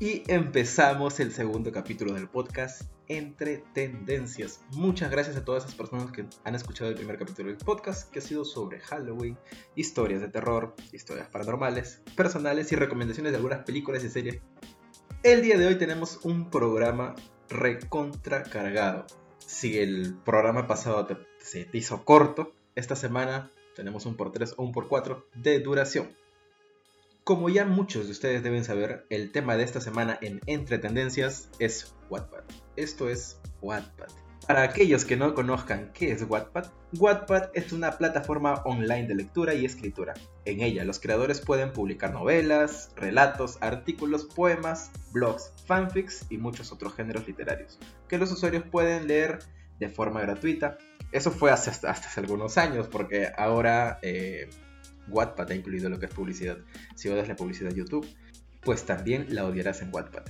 Y empezamos el segundo capítulo del podcast Entre Tendencias. Muchas gracias a todas esas personas que han escuchado el primer capítulo del podcast, que ha sido sobre Halloween, historias de terror, historias paranormales, personales y recomendaciones de algunas películas y series. El día de hoy tenemos un programa recontra cargado. Si el programa pasado se te hizo corto, esta semana tenemos un por 3 o un por 4 de duración. Como ya muchos de ustedes deben saber, el tema de esta semana en Entre Tendencias es Wattpad. Esto es Wattpad. Para aquellos que no conozcan qué es Wattpad, Wattpad es una plataforma online de lectura y escritura. En ella los creadores pueden publicar novelas, relatos, artículos, poemas, blogs, fanfics y muchos otros géneros literarios, que los usuarios pueden leer de forma gratuita. Eso fue hasta, hace algunos años, porque ahora eh, Wattpad ha incluido lo que es publicidad. Si odias la publicidad YouTube, pues también la odiarás en Wattpad.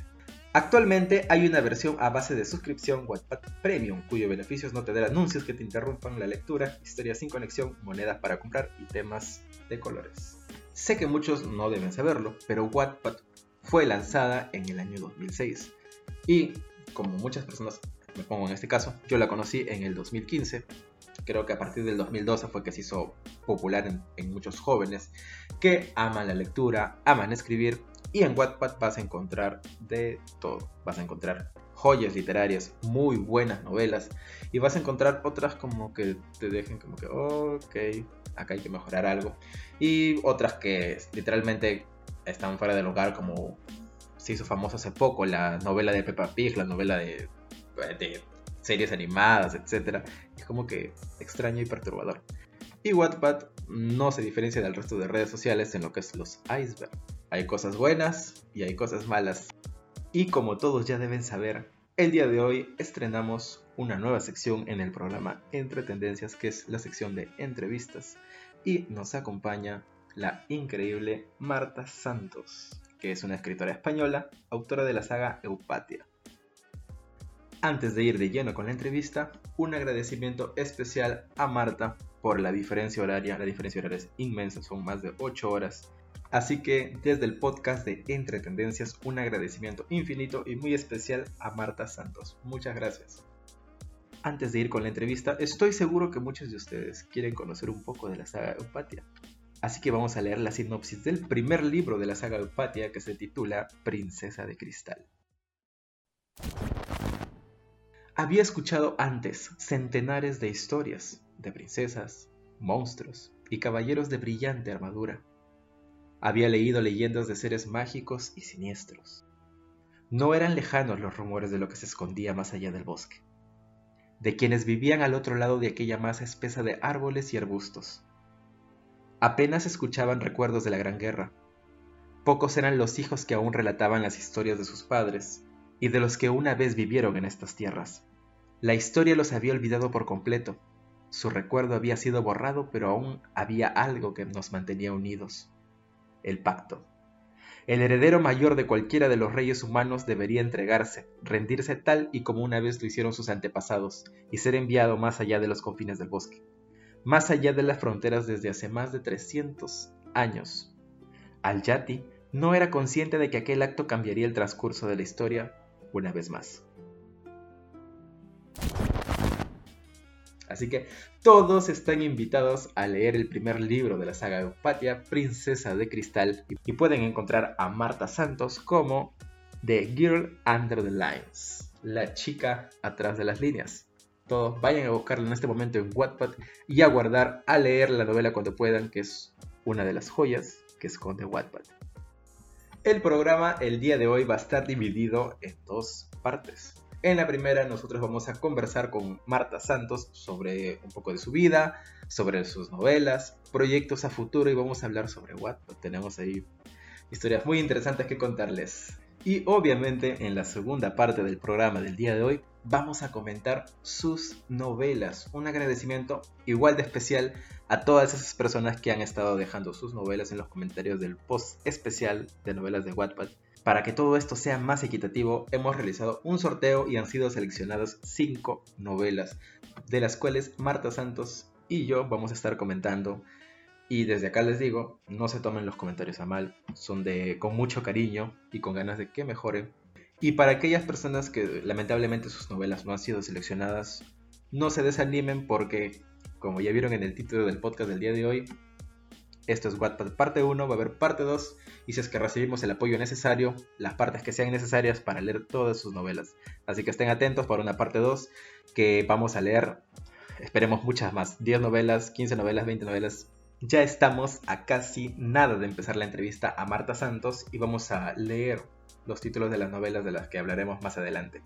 Actualmente hay una versión a base de suscripción Wattpad Premium, cuyo beneficio es no tener anuncios que te interrumpan la lectura, historias sin conexión, monedas para comprar y temas de colores. Sé que muchos no deben saberlo, pero Wattpad fue lanzada en el año 2006 y, como muchas personas me pongo en este caso, yo la conocí en el 2015 creo que a partir del 2012 fue que se hizo popular en, muchos jóvenes que aman la lectura, aman escribir y en Wattpad vas a encontrar de todo. Vas a encontrar joyas literarias, muy buenas novelas y vas a encontrar otras como que te dejen como que, ok, acá hay que mejorar algo y otras que literalmente están fuera del lugar como se hizo famoso hace poco la novela de Peppa Pig, la novela de, de series animadas, etc. Es como que extraño y perturbador. Y Wattpad no se diferencia del resto de redes sociales en lo que es los iceberg. Hay cosas buenas y hay cosas malas. Y como todos ya deben saber, el día de hoy estrenamos una nueva sección en el programa Entre Tendencias, que es la sección de entrevistas. Y nos acompaña la increíble Marta Santos, que es una escritora española, autora de la saga Eupatia. Antes de ir de lleno con la entrevista, un agradecimiento especial a Marta por la diferencia horaria. La diferencia horaria es inmensa, son más de 8 horas. Así que desde el podcast de Entre Tendencias, un agradecimiento infinito y muy especial a Marta Santos. Muchas gracias. Antes de ir con la entrevista, estoy seguro que muchos de ustedes quieren conocer un poco de la saga Eupatia. Así que vamos a leer la sinopsis del primer libro de la saga Eupatia que se titula Princesa de Cristal. Había escuchado antes centenares de historias de princesas, monstruos y caballeros de brillante armadura. Había leído leyendas de seres mágicos y siniestros. No eran lejanos los rumores de lo que se escondía más allá del bosque, de quienes vivían al otro lado de aquella masa espesa de árboles y arbustos. Apenas escuchaban recuerdos de la Gran Guerra. Pocos eran los hijos que aún relataban las historias de sus padres y de los que una vez vivieron en estas tierras. La historia los había olvidado por completo. Su recuerdo había sido borrado, pero aún había algo que nos mantenía unidos. El pacto. El heredero mayor de cualquiera de los reyes humanos debería entregarse, rendirse tal y como una vez lo hicieron sus antepasados, y ser enviado más allá de los confines del bosque, más allá de las fronteras desde hace más de 300 años. Al-Yati no era consciente de que aquel acto cambiaría el transcurso de la historia una vez más. Así que todos están invitados a leer el primer libro de la saga Eupatia, Princesa de Cristal, y pueden encontrar a Marta Santos como The Girl Under the Lines, la chica atrás de las líneas. Todos vayan a buscarla en este momento en Wattpad y a guardar a leer la novela cuando puedan, que es una de las joyas que esconde Wattpad. El programa el día de hoy va a estar dividido en dos partes. En la primera nosotros vamos a conversar con Marta Santos sobre un poco de su vida, sobre sus novelas, proyectos a futuro y vamos a hablar sobre Wattpad. Tenemos ahí historias muy interesantes que contarles. Y obviamente en la segunda parte del programa del día de hoy vamos a comentar sus novelas. Un agradecimiento igual de especial a todas esas personas que han estado dejando sus novelas en los comentarios del post especial de novelas de Wattpad para que todo esto sea más equitativo, hemos realizado un sorteo y han sido seleccionadas 5 novelas, de las cuales Marta Santos y yo vamos a estar comentando Y desde acá les digo, no se tomen los comentarios a mal, son de con mucho cariño y con ganas de que mejoren. Y para aquellas personas que lamentablemente sus novelas no han sido seleccionadas, no se desanimen porque, como ya vieron en el título del podcast del día de hoy, esto es Wattpad parte 1, va a haber parte 2, y si es que recibimos el apoyo necesario, las partes que sean necesarias para leer todas sus novelas. Así que estén atentos para una parte 2 que vamos a leer, esperemos muchas más, 10 novelas, 15 novelas, 20 novelas, ya estamos a casi nada de empezar la entrevista a Marta Santos y vamos a leer los títulos de las novelas de las que hablaremos más adelante.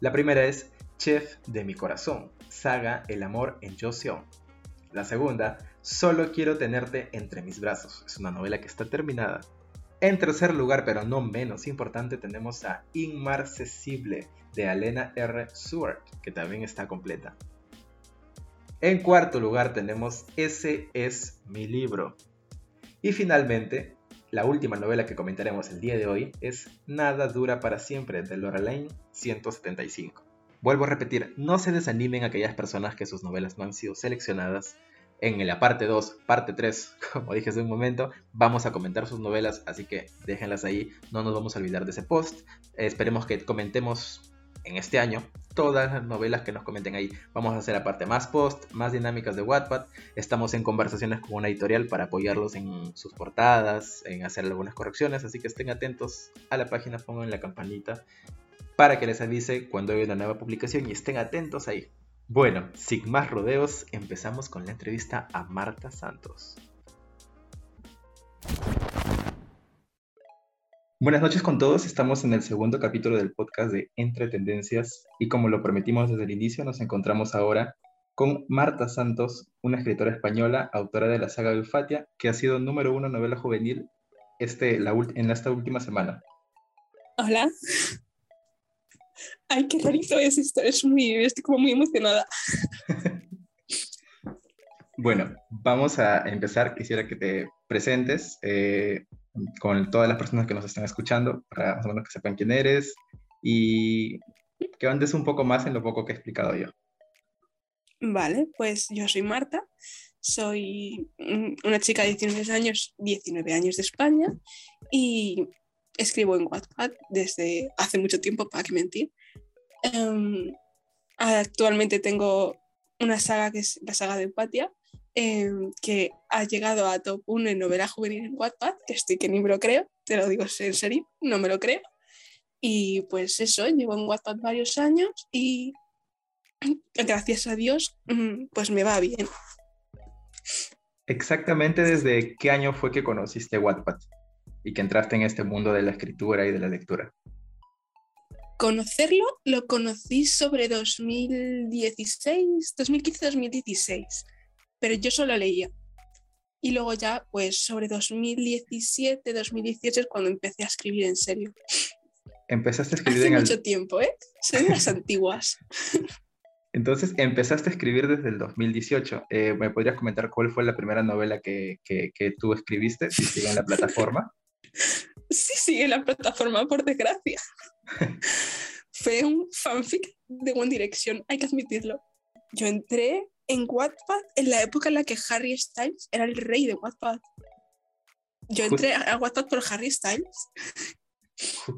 La primera es Chef de mi corazón, saga El amor en Joseon. La segunda, Solo quiero tenerte entre mis brazos, es una novela que está terminada. En tercer lugar, pero no menos importante, tenemos a Inmarcesible de Alena R. Seward, que también está completa. En cuarto lugar tenemos Ese es mi libro. Y finalmente, la última novela que comentaremos el día de hoy es Nada dura para siempre de Laura Lane 175. Vuelvo a repetir, no se desanimen aquellas personas que sus novelas no han sido seleccionadas. En la parte 2, parte 3, como dije hace un momento, vamos a comentar sus novelas, así que déjenlas ahí, no nos vamos a olvidar de ese post. esperemos que comentemos en este año todas las novelas que nos comenten ahí. Vamos a hacer aparte más posts, más dinámicas de Wattpad. Estamos en conversaciones con una editorial para apoyarlos en sus portadas, en hacer algunas correcciones, así que estén atentos a la página, pongan la campanita para que les avise cuando hay una nueva publicación y estén atentos ahí. Bueno, sin más rodeos, empezamos con la entrevista a Marta Santos. Buenas noches con todos, estamos en el segundo capítulo del podcast de Entre Tendencias y como lo prometimos desde el inicio, nos encontramos ahora con Marta Santos, una escritora española, autora de la saga de Ulfatia, que ha sido número uno novela juvenil este, la, en esta última semana. Hola. Ay, qué rarito es esto, es muy, estoy como muy emocionada. bueno, vamos a empezar. Quisiera que te presentes. Eh, con todas las personas que nos están escuchando, para más o menos que sepan quién eres y que andes un poco más en lo poco que he explicado yo. Vale, pues yo soy Marta, soy una chica de 19 años, 19 años de España y escribo en Wattpad desde hace mucho tiempo, para que mentir. Um, actualmente tengo una saga que es la saga de Empatia, Em, que ha llegado a top 1 en novela juvenil en Wattpad, que estoy que ni me lo creo, te lo digo en serio, no me lo creo. Y pues eso, llevo en Wattpad varios años y gracias a Dios, mm, pues me va bien. Exactamente desde qué año fue que conociste Wattpad y que entraste en este mundo de la escritura y de la lectura. Conocerlo lo conocí sobre 2016, 2015-2016 pero yo solo leía. Y luego ya, pues sobre 2017, 2018 es cuando empecé a escribir en serio. Empezaste a escribir Hace mucho tiempo, ¿eh? Las antiguas. Entonces, empezaste a escribir desde el 2018. Eh, ¿Me podrías comentar cuál fue la primera novela que, que, tú escribiste? Si sigue en la plataforma. Sí, sigue en la plataforma, por desgracia. fue un fanfic de One Direction, hay que admitirlo. Yo entré en Wattpad en la época en la que Harry Styles era el rey de Wattpad. Yo entré a Wattpad por Harry Styles.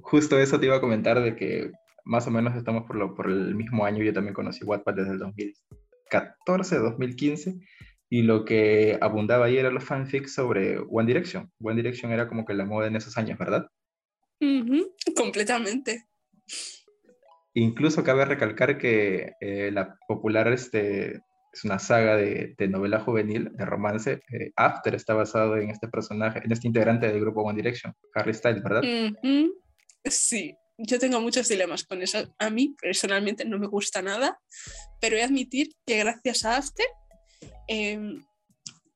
Justo eso te iba a comentar de que más o menos estamos por, lo, por el mismo año. Yo también conocí Wattpad desde el 2014, 2015. Y lo que abundaba ahí era los fanfics sobre One Direction. One Direction era como que la moda en esos años, ¿verdad? completamente. Incluso cabe recalcar que eh, la popular este, es una saga de, novela juvenil, de romance. Eh, After está basado en este personaje, en este integrante del grupo One Direction, Harry Styles, ¿verdad? Sí, yo tengo muchos dilemas con eso. A mí personalmente no me gusta nada, pero he de admitir que gracias a After em,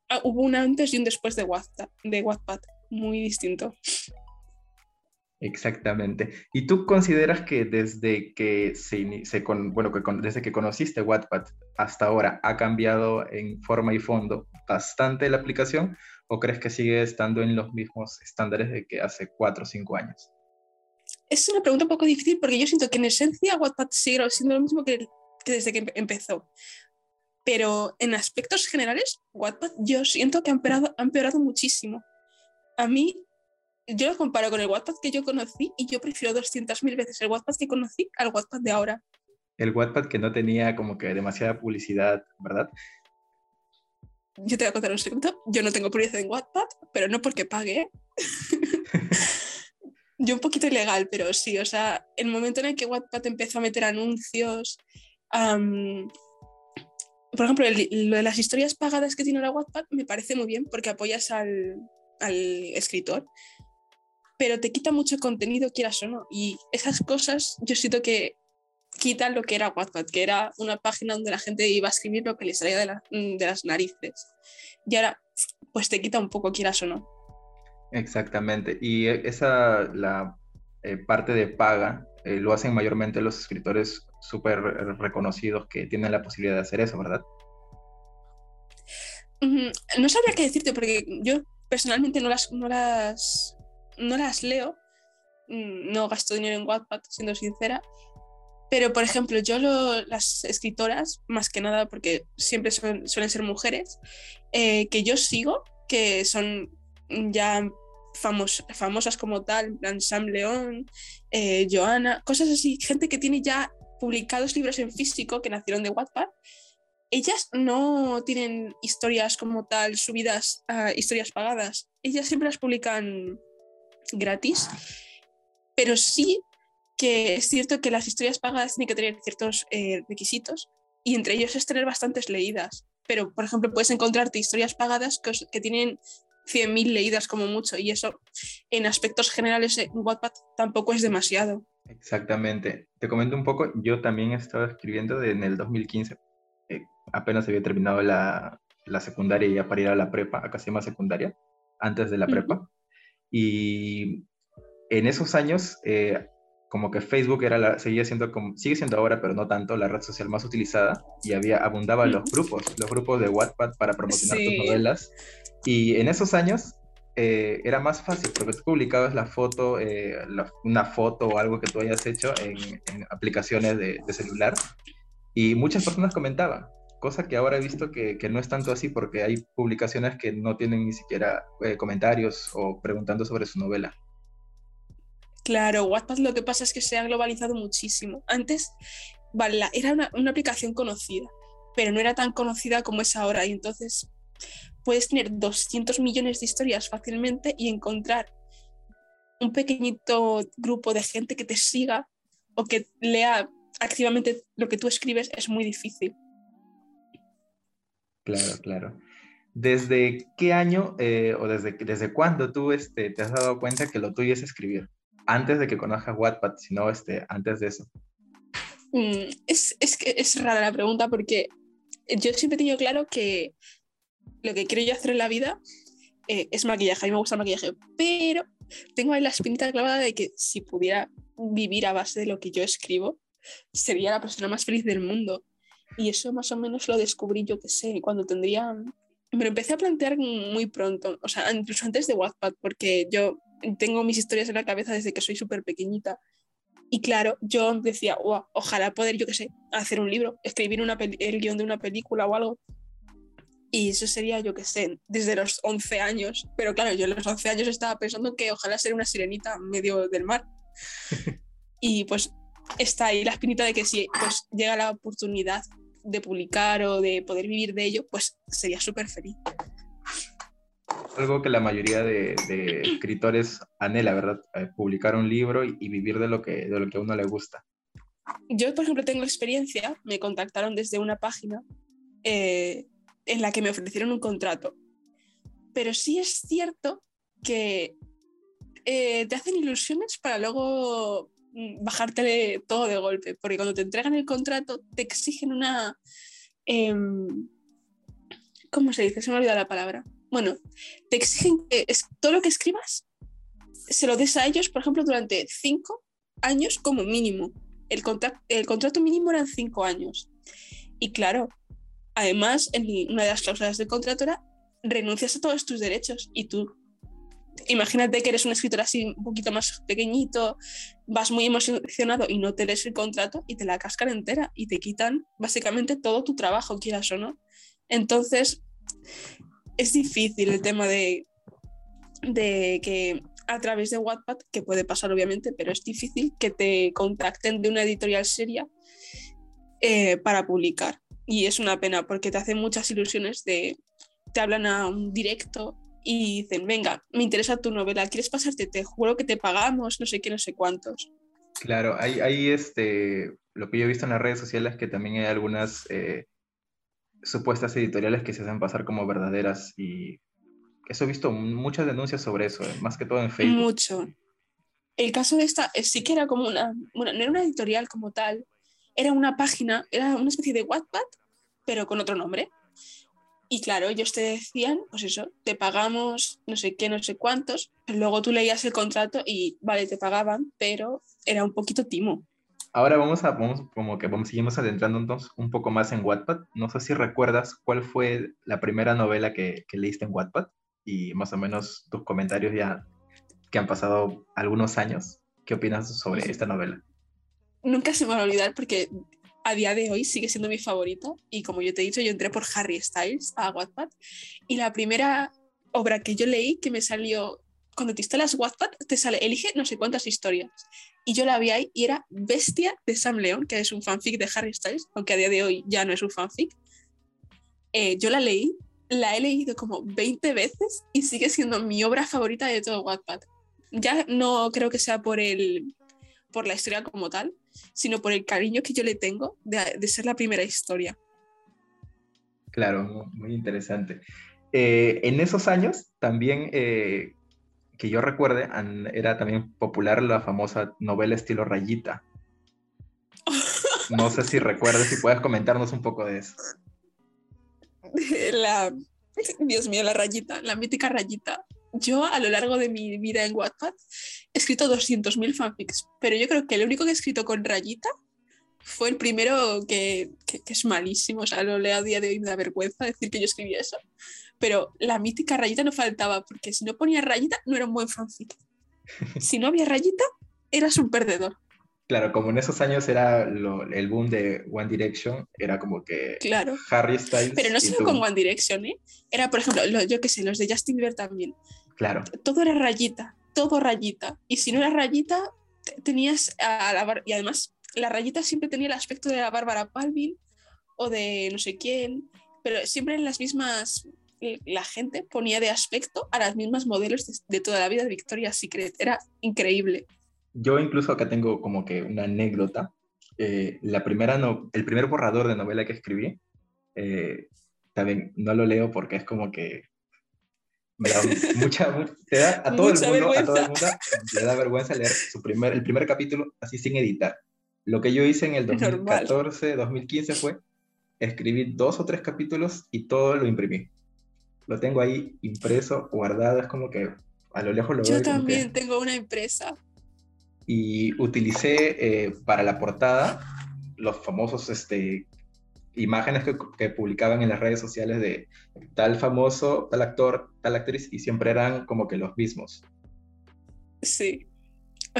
ah, hubo un antes y un después de de Wattpad muy distinto. Exactamente. ¿Y tú consideras que desde que se, se bueno, que desde que conociste Wattpad hasta ahora ha cambiado en forma y fondo bastante la aplicación o crees que sigue estando en los mismos estándares de que hace cuatro o cinco años? Es una pregunta un poco difícil porque yo siento que en esencia Wattpad sigue siendo lo mismo que, desde que empezó. Pero en aspectos generales, Wattpad yo siento que ha empeorado, ha empeorado muchísimo. A mí, yo lo comparo con el Wattpad que yo conocí y yo prefiero 200.000 veces el Wattpad que conocí al Wattpad de ahora. El Wattpad que no tenía como que demasiada publicidad, ¿verdad? Yo te voy a contar un secreto. Yo no tengo publicidad en Wattpad, pero no porque pague. yo un poquito ilegal, pero sí, o sea, el momento en el que Wattpad empezó a meter anuncios, por ejemplo, lo de las historias pagadas que tiene la Wattpad me parece muy bien porque apoyas al, al escritor, pero te quita mucho contenido, quieras o no, y esas cosas yo siento que quitan lo que era Wattpad, que era una página donde la gente iba a escribir lo que le salía de, de las narices. Y ahora, pues te quita un poco, quieras o no. Exactamente. Y e, esa, la eh, parte de paga, eh, lo hacen mayormente los escritores súper reconocidos que tienen la posibilidad de hacer eso, ¿verdad? No sabría qué decirte porque yo personalmente no las, no las, no las leo, mm, no gasto dinero en Wattpad, siendo sincera, pero por ejemplo, yo las escritoras, más que nada porque siempre suelen ser mujeres, eh, que yo sigo, que son ya famosas como tal, Sam León, eh, Joana, cosas así, gente que tiene ya publicados libros en físico que nacieron de Wattpad, ellas no tienen historias como tal subidas a historias pagadas. Ellas siempre las publican gratis, pero sí que es cierto que las historias pagadas tienen que tener ciertos eh, requisitos y entre ellos es tener bastantes leídas. Pero, por ejemplo, puedes encontrarte historias pagadas que tienen 100.000 leídas como mucho y eso en aspectos generales en Wattpad tampoco es demasiado. Exactamente. Te comento un poco, yo también estaba escribiendo en el 2015, eh, apenas había terminado la, la, secundaria ya para ir a la prepa, a casi más secundaria, antes de la prepa. Y en esos años, eh, como que Facebook era la, seguía siendo como, sigue siendo ahora, pero no tanto, la red social más utilizada y había, abundaban los grupos, los grupos de Wattpad para promocionar tus novelas. Y en esos años eh, era más fácil porque tú publicabas la foto, eh, una foto o algo que tú hayas hecho en, aplicaciones de, celular y muchas personas comentaban, cosa que ahora he visto que, que, no es tanto así porque hay publicaciones que no tienen ni siquiera eh, comentarios o preguntando sobre su novela. Claro, WhatsApp lo que pasa es que se ha globalizado muchísimo. Antes, vale, era una, aplicación conocida, pero no era tan conocida como es ahora y entonces puedes tener 200 millones de historias fácilmente y encontrar un pequeñito grupo de gente que te siga o que lea activamente lo que tú escribes es muy difícil. Claro, claro. ¿Desde qué año eh, o desde, desde cuándo tú este, te has dado cuenta que lo tuyo es escribir? Antes de que conozcas Wattpad, sino este, antes de eso. Mm, es, es, que es rara la pregunta porque yo siempre he tenido claro que lo que quiero yo hacer en la vida eh, es maquillaje, a mí me gusta el maquillaje, pero tengo ahí la espinita clavada de que si pudiera vivir a base de lo que yo escribo, sería la persona más feliz del mundo. Y eso más o menos lo descubrí yo que sé, cuando tendría... Me lo empecé a plantear muy pronto, o sea, incluso antes de Wattpad, porque yo tengo mis historias en la cabeza desde que soy súper pequeñita. Y claro, yo decía, ojalá poder, yo qué sé, hacer un libro, escribir una el guion de una película o algo. Y eso sería, yo qué sé, desde los 11 años. Pero claro, yo a los 11 años estaba pensando que ojalá ser una sirenita en medio del mar. y pues está ahí la espinita de que si pues, llega la oportunidad de publicar o de poder vivir de ello, pues sería súper feliz. Algo que la mayoría de, escritores anhela, ¿verdad? Eh, publicar un libro y, vivir de lo, que, de lo que a uno le gusta. Yo, por ejemplo, tengo experiencia, me contactaron desde una página eh, en la que me ofrecieron un contrato. Pero sí es cierto que eh, te hacen ilusiones para luego mm, bajarte todo de golpe, porque cuando te entregan el contrato te exigen una... Em, ¿Cómo se dice? Se me ha olvidado la palabra. Bueno, te exigen que es, todo lo que escribas se lo des a ellos, por ejemplo, durante cinco años como mínimo. El, el contrato mínimo eran cinco años. Y claro, Además, en una de las cláusulas del contrato era renuncias a todos tus derechos y tú imagínate que eres un escritor así un poquito más pequeñito, vas muy emocionado y no te lees el contrato y te la cascan entera y te quitan básicamente todo tu trabajo, quieras o no. Entonces, es difícil el tema de, de que a través de Wattpad, que puede pasar obviamente, pero es difícil que te contacten de una editorial seria eh, para publicar. Y es una pena porque te hacen muchas ilusiones de, te hablan a un directo y dicen, venga, me interesa tu novela, ¿quieres pasarte? Te juro que te pagamos, no sé qué, no sé cuántos. Claro, hay, este, lo que yo he visto en las redes sociales que también hay algunas eh, supuestas editoriales que se hacen pasar como verdaderas y eso he visto muchas denuncias sobre eso, eh, más que todo en Facebook. Mucho. El caso de esta eh, sí que era como una, bueno, no era una editorial como tal, era una página, era una especie de Wattpad, pero con otro nombre. Y claro, ellos te decían, pues eso, te pagamos no sé qué, no sé cuántos, pero luego tú leías el contrato y vale, te pagaban, pero era un poquito timo. Ahora vamos a, vamos, como que vamos, seguimos adentrándonos un poco más en Wattpad. No sé si recuerdas cuál fue la primera novela que, que leíste en Wattpad y más o menos tus comentarios ya que han pasado algunos años. ¿Qué opinas sobre esta novela? Nunca se me va a olvidar porque a día de hoy sigue siendo mi favorita y como yo te he dicho, yo entré por Harry Styles a Wattpad y la primera obra que yo leí que me salió, cuando te instalas Wattpad, te sale, elige no sé cuántas historias. Y yo la vi ahí y era Bestia de Sam León, que es un fanfic de Harry Styles, aunque a día de hoy ya no es un fanfic. Eh, yo la leí, la he leído como 20 veces y sigue siendo mi obra favorita de todo Wattpad. Ya no creo que sea por, el, por la historia como tal, sino por el cariño que yo le tengo de, ser la primera historia. Claro, muy interesante. Eh, en esos años también, eh, que yo recuerde, era también popular la famosa novela estilo rayita. No sé si recuerdas, si puedes comentarnos un poco de eso. La, Dios mío, la rayita, la mítica rayita yo a lo largo de mi vida en Wattpad he escrito 200.000 fanfics, pero yo creo que el único que he escrito con rayita fue el primero que, que, es malísimo, o sea, lo leo a día de hoy me da vergüenza decir que yo escribí eso, pero la mítica rayita no faltaba, porque si no ponía rayita no era un buen fanfic. Si no había rayita, eras un perdedor. Claro, como en esos años era el boom de One Direction, era como que claro. Harry Styles. Pero no solo con One Direction, ¿eh? Era, por ejemplo, yo qué sé, los de Justin Bieber también. Claro. Todo era rayita, todo rayita. Y si no era rayita, tenías a la y además la rayita siempre tenía el aspecto de la Bárbara Palvin o de no sé quién, pero siempre en las mismas la gente ponía de aspecto a las mismas modelos de, toda la vida de Victoria's Secret. Era increíble. Yo incluso acá tengo como que una anécdota. Eh, la primera no, el primer borrador de novela que escribí, eh, también no lo leo porque es como que me da mucha, te da a todo, el mundo, a todo el mundo le da vergüenza leer su primer, el primer capítulo así sin editar. Lo que yo hice en el 2014, 2015 fue escribir dos o tres capítulos y todo lo imprimí. Lo tengo ahí impreso, guardado, es como que a lo lejos lo veo. Yo también tengo una impresa. Y utilicé eh, para la portada los famosos este, imágenes que, publicaban en las redes sociales de tal famoso, tal actor, tal actriz, y siempre eran como que los mismos. Sí.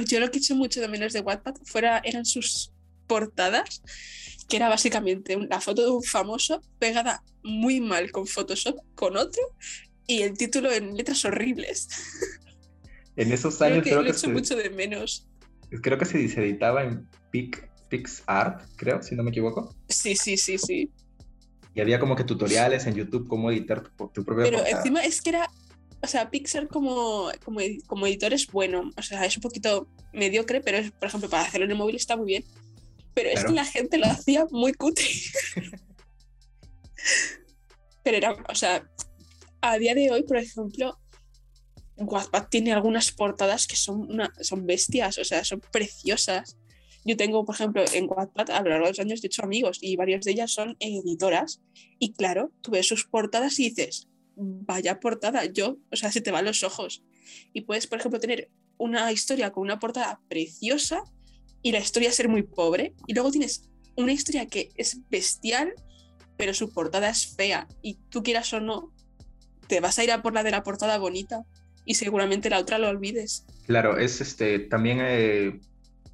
Yo lo que he hecho mucho de menos de Wattpad fuera, eran sus portadas, que era básicamente la foto de un famoso pegada muy mal con Photoshop con otro y el título en letras horribles. En esos años creo que, lo he hecho mucho de menos. Creo que se, se editaba en PIC PixArt, creo, si no me equivoco. Sí, sí, sí, sí. Y había como que tutoriales en YouTube cómo editar tu, tu propia Pero encima es que era, o sea, Pixar como, como, como, editor es bueno, o sea, es un poquito mediocre, pero por ejemplo para hacerlo en el móvil está muy bien. Pero es que la gente lo hacía muy cutre. pero era, o sea, a día de hoy, por ejemplo, Wattpad tiene algunas portadas que son, una, son bestias, o sea, son preciosas. Yo tengo, por ejemplo, en Wattpad a lo largo de los años he hecho amigos y varias de ellas son editoras. Y claro, tú ves sus portadas y dices, vaya portada, yo, o sea, se te van los ojos. Y puedes, por ejemplo, tener una historia con una portada preciosa y la historia ser muy pobre. Y luego tienes una historia que es bestial, pero su portada es fea. Y tú quieras o no, te vas a ir a por la de la portada bonita y seguramente la otra lo olvides. Claro, es este, también eh,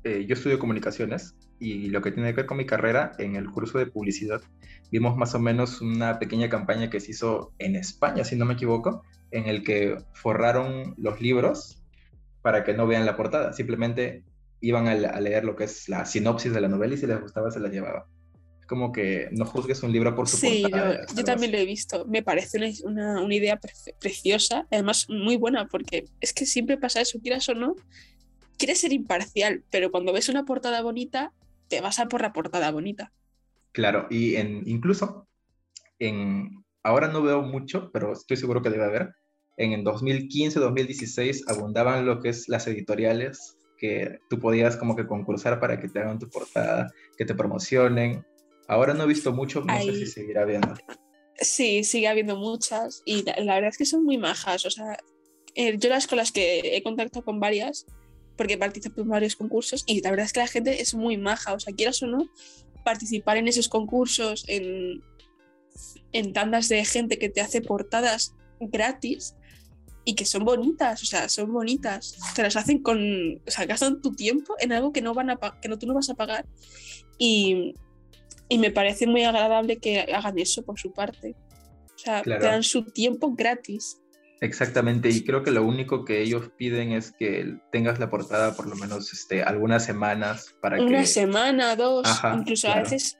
eh, yo estudio comunicaciones y lo que tiene que ver con mi carrera, en el curso de publicidad, vimos más o menos una pequeña campaña que se hizo en España, si no me equivoco, en el que forraron los libros para que no vean la portada, simplemente iban a, leer lo que es la sinopsis de la novela y si les gustaba se la llevaba. Es como que no juzgues un libro por su portada. Sí, yo, también lo he visto. Me parece una, una idea preciosa, además muy buena, porque es que siempre pasa eso, quieras o no, quieres ser imparcial, pero cuando ves una portada bonita, te vas a por la portada bonita. Claro, y en, incluso en, ahora no veo mucho, pero estoy seguro que debe haber, en 2015, 2016 abundaban lo que es las editoriales, que tú podías como que concursar para que te hagan tu portada, que te promocionen. Ahora no he visto mucho, no sé si seguirá viendo. Sí, sigue habiendo muchas y la, verdad es que son muy majas. O sea, eh, yo las con las que he contactado con varias, porque participo en varios concursos y la verdad es que la gente es muy maja. O sea, quieras o no, participar en esos concursos, en, en tandas de gente que te hace portadas gratis, y que son bonitas, o sea, son bonitas. Te las hacen con, o sea, gastan tu tiempo en algo que no van a que no tú no vas a pagar y, y me parece muy agradable que hagan eso por su parte. O sea, te dan su tiempo gratis. Exactamente, y creo que lo único que ellos piden es que tengas la portada por lo menos este, algunas semanas para Una semana, dos, incluso a veces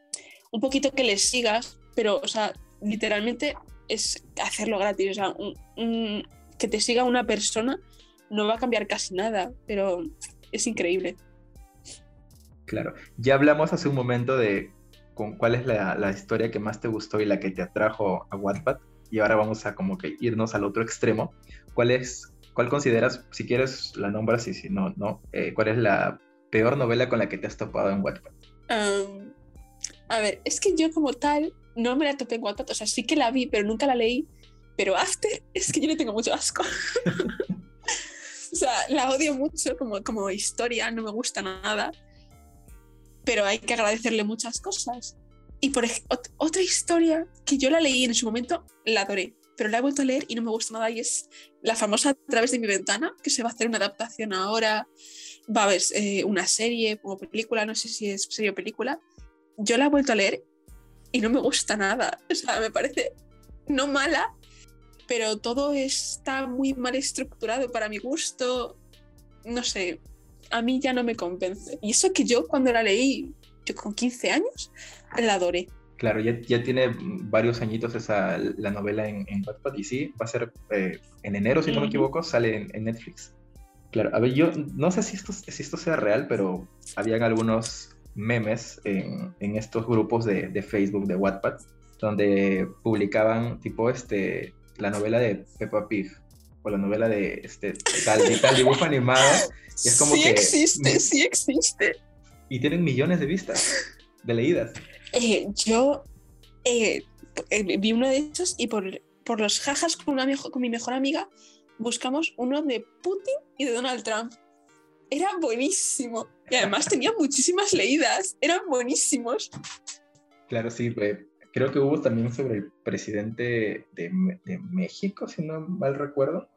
un poquito que les sigas, pero, o sea, literalmente es hacerlo gratis, o sea, un, que te siga una persona no va a cambiar casi nada, pero es increíble. Claro, ya hablamos hace un momento de con cuál es la, historia que más te gustó y la que te atrajo a Wattpad, y ahora vamos a como que irnos al otro extremo. ¿Cuál es, cuál consideras, si quieres la nombras y si no, no, eh, cuál es la peor novela con la que te has topado en Wattpad? a ver, es que yo como tal no me la topé en Wattpad, o sea, sí que la vi, pero nunca la leí, pero After es que yo le tengo mucho asco. o sea, la odio mucho como, como historia, no me gusta nada. Pero hay que agradecerle muchas cosas. Y por otra historia que yo la leí en su momento, la adoré, pero la he vuelto a leer y no me gusta nada y es la famosa A través de mi ventana, que se va a hacer una adaptación ahora, va a haber eh, una serie o película, no sé si es serie o película. Yo la he vuelto a leer y no me gusta nada. O sea, me parece no mala, pero todo está muy mal estructurado para mi gusto. No sé, a mí ya no me convence. Y eso que yo cuando la leí, yo con 15 años, la adoré. Claro, ya, ya tiene varios añitos esa, la novela en, en Wattpad y sí, va a ser eh, en enero, si no me equivoco, sale en, Netflix. Claro, a ver, yo no sé si esto, si esto sea real, pero habían algunos memes en, en estos grupos de, de, Facebook, de Wattpad, donde publicaban tipo este la novela de Peppa Pig o la novela de este tal, tal dibujo animado. Y es como sí existe, sí existe. Y tienen millones de vistas, de leídas. Eh, yo eh, eh, vi uno de esos y por, por los jajas con, una con mi mejor amiga buscamos uno de Putin y de Donald Trump. Era buenísimo. Y además tenía muchísimas leídas. Eran buenísimos. Claro, sí. Creo que hubo también sobre el presidente de, México, si no mal recuerdo,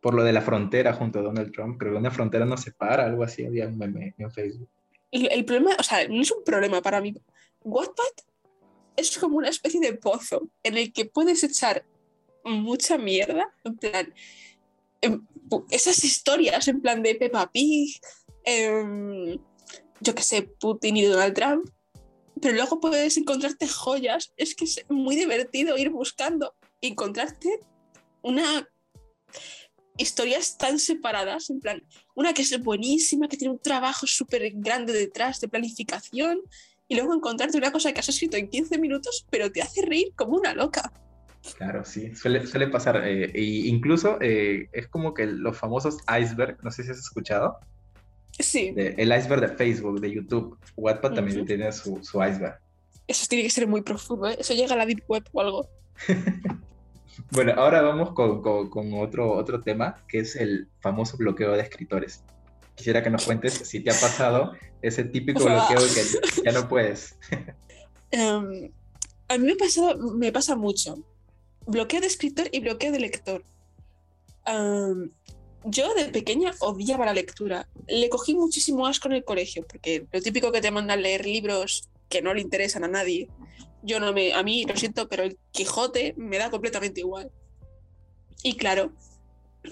por lo de la frontera junto a Donald Trump. Creo que una frontera nos separa, algo así, había un meme en Facebook. El, el problema, o sea, no es un problema para mí. Wattpad es como una especie de pozo en el que puedes echar mucha mierda, en plan, esas historias en plan de Peppa Pig, em, yo qué sé, Putin y Donald Trump, pero luego puedes encontrarte joyas. Es que es muy divertido ir buscando y encontrarte una historias tan separadas, en plan, una que es buenísima, que tiene un trabajo súper grande detrás de planificación, y luego encontrarte una cosa que has escrito en 15 minutos, pero te hace reír como una loca. Claro, sí, suele, pasar. Eh, e incluso eh, es como que los famosos iceberg, no sé si has escuchado. Sí. el iceberg de Facebook, de YouTube. Wattpad también tiene su, iceberg. Eso tiene que ser muy profundo, ¿eh? Eso llega a la Deep Web o algo. bueno, ahora vamos con, otro, otro tema, que es el famoso bloqueo de escritores. Quisiera que nos cuentes si te ha pasado ese típico bloqueo que ya no puedes. Em, a mí me, pasado, me pasa mucho. Bloqueo de escritor y bloqueo de lector. am, yo de pequeña odiaba la lectura. Le cogí muchísimo asco en el colegio, porque lo típico que te mandan leer libros que no le interesan a nadie. Yo no me, a mí lo siento, pero el Quijote me da completamente igual. Y claro,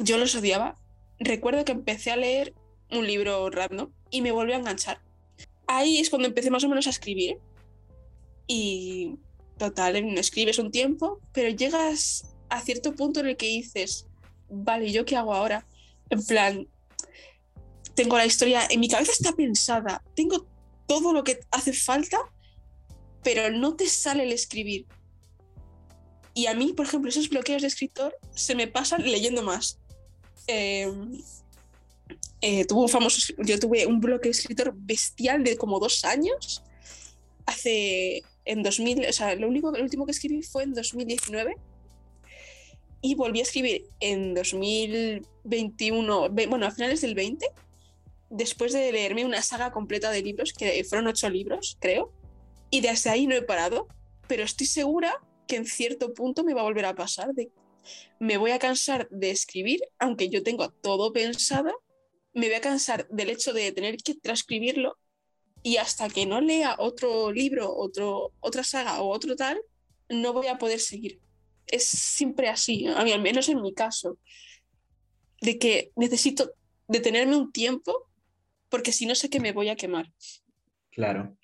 yo los odiaba. Recuerdo que empecé a leer un libro random y me volvió a enganchar. Ahí es cuando empecé más o menos a escribir. Y total, escribes un tiempo, pero llegas a cierto punto en el que dices, vale, ¿yo qué hago ahora? En plan, tengo la historia, en mi cabeza está pensada, tengo todo lo que hace falta, pero no te sale el escribir. Y a mí, por ejemplo, esos bloqueos de escritor se me pasan leyendo más. Eh, eh, famoso, yo tuve un bloque de escritor bestial de como dos años. Hace en 2000, o sea, lo único, lo último que escribí fue en 2019 y volví a escribir en 2021, ve- bueno, a finales del 20, después de leerme una saga completa de libros, que fueron ocho libros, creo, y desde ahí no he parado, pero estoy segura que en cierto punto me va a volver a pasar, me voy a cansar de escribir, aunque yo tengo todo pensado, me voy a cansar del hecho de tener que transcribirlo y hasta que no lea otro libro, otro, otra saga o otro tal, no voy a poder seguir. Es siempre así, a mí al menos en mi caso, de que necesito detenerme un tiempo porque si no sé que me voy a quemar. Claro.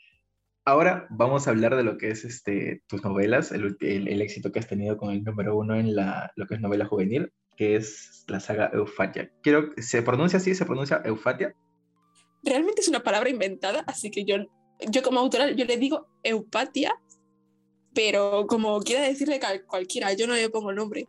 Ahora vamos a hablar de lo que es este, tus novelas, el, el éxito que has tenido con el número uno en la, lo que es novela juvenil, que es la saga Eufatia. Quiero, ¿se pronuncia así? ¿Se pronuncia Eufatia? Realmente es una palabra inventada, así que yo, yo como autora yo le digo eupatia, pero como quiera decirle cualquiera, yo no le pongo nombre.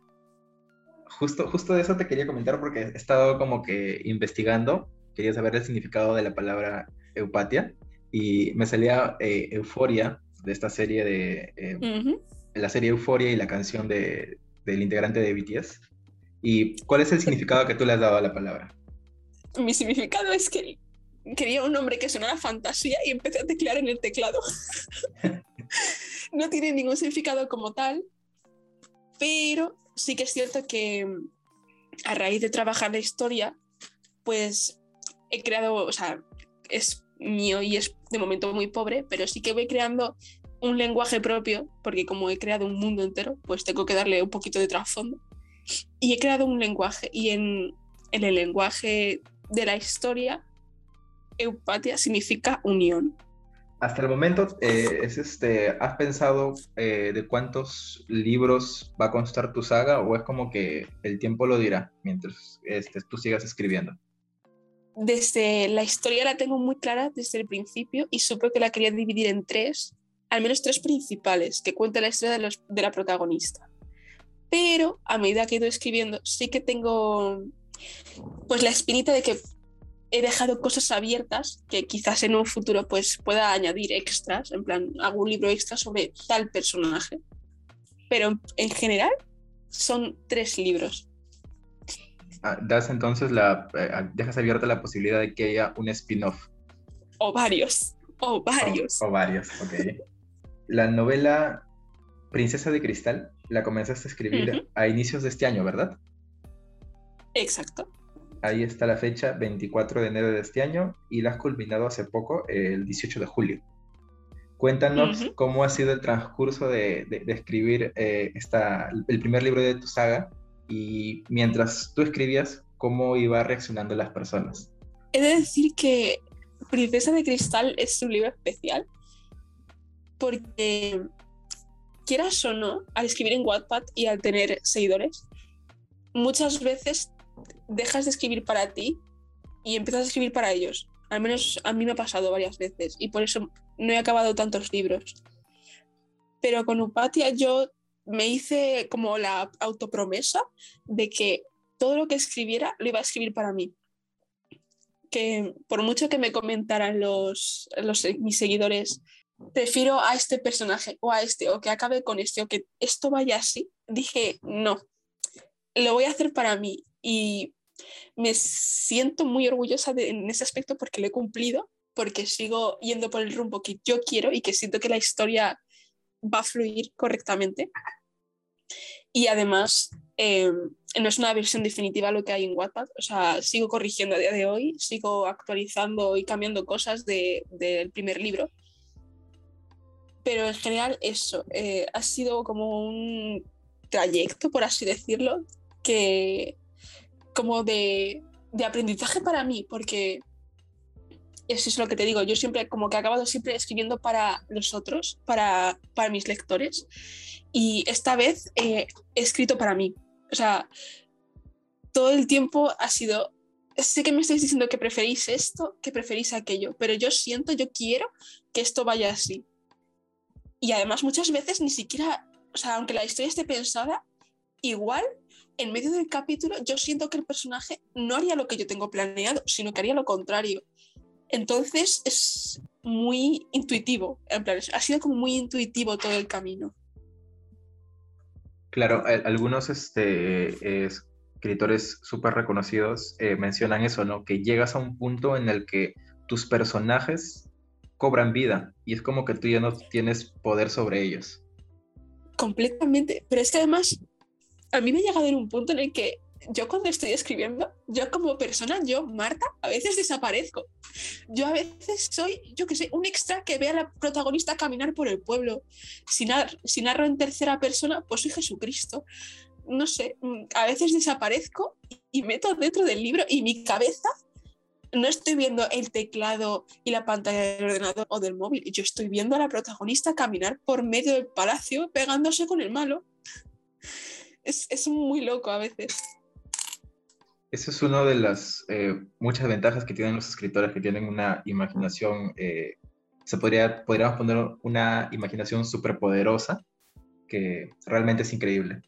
Justo, justo de eso te quería comentar porque he estado como que investigando, quería saber el significado de la palabra eupatia y me salía eh, Euforia de esta serie de eh, Ujú. la serie Euforia y la canción de, del integrante de BTS. ¿Y cuál es el significado que tú le has dado a la palabra? Mi significado es que quería un nombre que sonara fantasía y empecé a teclear en el teclado. no tiene ningún significado como tal, pero sí que es cierto que mm, a raíz de trabajar la historia, pues he creado, o sea, es mío y es de momento muy pobre, pero sí que voy creando un lenguaje propio, porque como he creado un mundo entero, pues tengo que darle un poquito de trasfondo. Y he creado un lenguaje, y en, el lenguaje de la historia, eupatia significa unión. Hasta el momento, eh, es este, ¿has pensado eh, de cuántos libros va a constar tu saga o es como que el tiempo lo dirá mientras este, tú sigas escribiendo? Desde la historia la tengo muy clara desde el principio y supe que la quería dividir en tres, al menos tres principales, que cuentan la historia de, los- de la protagonista. Pero a medida que he ido escribiendo, sí que tengo pues la espinita de que he dejado cosas abiertas que quizás en un futuro pues pueda añadir extras, en plan, un libro extra sobre tal personaje. Pero en general son tres libros. Ah, das entonces la, eh, dejas abierta la posibilidad de que haya un spin-off. O varios. O varios. O, o varios, ok. La novela Princesa de Cristal la comenzaste a escribir a inicios de este año, ¿verdad? Exacto. Ahí está la fecha, 24 de enero de este año, y la has culminado hace poco, el 18 de julio. Cuéntanos cómo ha sido el transcurso de, de- de escribir eh, esta, el primer libro de tu saga y mientras tú escribías, cómo iba reaccionando las personas. He de decir que Princesa de Cristal es un libro especial porque, quieras o no, al escribir en Wattpad y al tener seguidores, muchas veces dejas de escribir para ti y empiezas a escribir para ellos. Al menos a mí me ha pasado varias veces y por eso no he acabado tantos libros. Pero con Upatia yo me hice como la autopromesa de que todo lo que escribiera lo iba a escribir para mí que por mucho que me comentaran los, los mis seguidores, prefiero a este personaje o a este, o que acabe con este, o que esto vaya así, dije, no, lo voy a hacer para mí. Y me siento muy orgullosa de- en ese aspecto porque lo he cumplido, porque sigo yendo por el rumbo que yo quiero y que siento que la historia va a fluir correctamente. Y además, eh, no es una versión definitiva lo que hay en Wattpad. O sea, sigo corrigiendo a día de hoy, sigo actualizando y cambiando cosas del primer libro. Pero en general eso, eh, ha sido como un trayecto, por así decirlo, que como de, de aprendizaje para mí, porque eso es lo que te digo, yo siempre como que he acabado siempre escribiendo para los otros, para, para mis lectores, y esta vez eh, he escrito para mí. O sea, todo el tiempo ha sido, sé que me estáis diciendo que preferís esto, que preferís aquello, pero yo siento, yo quiero que esto vaya así. Y además muchas veces ni siquiera, o sea, aunque la historia esté pensada, igual en medio del capítulo yo siento que el personaje no haría lo que yo tengo planeado, sino que haría lo contrario. Entonces es muy intuitivo, en plan, ha sido como muy intuitivo todo el camino. Claro, algunos este, escritores súper reconocidos eh, mencionan eso, ¿no? Que llegas a un punto en el que tus personajes cobran vida y es como que tú ya no tienes poder sobre ellos. Completamente, pero es que además a mí me ha llegado en un punto en el que yo cuando estoy escribiendo, yo como persona, yo, Marta, a veces desaparezco. Yo a veces soy, yo que sé, un extra que ve a la protagonista caminar por el pueblo. Si, si narro en tercera persona, pues soy Jesucristo. No sé, mm, a veces desaparezco y meto dentro del libro y mi cabeza no estoy viendo el teclado y la pantalla del ordenador o del móvil, yo estoy viendo a la protagonista caminar por medio del palacio pegándose con el malo. Es, es muy loco a veces. Esa es una de las eh, muchas ventajas que tienen los escritores que tienen una imaginación, eh, se podría, podríamos poner una imaginación superpoderosa que realmente es increíble.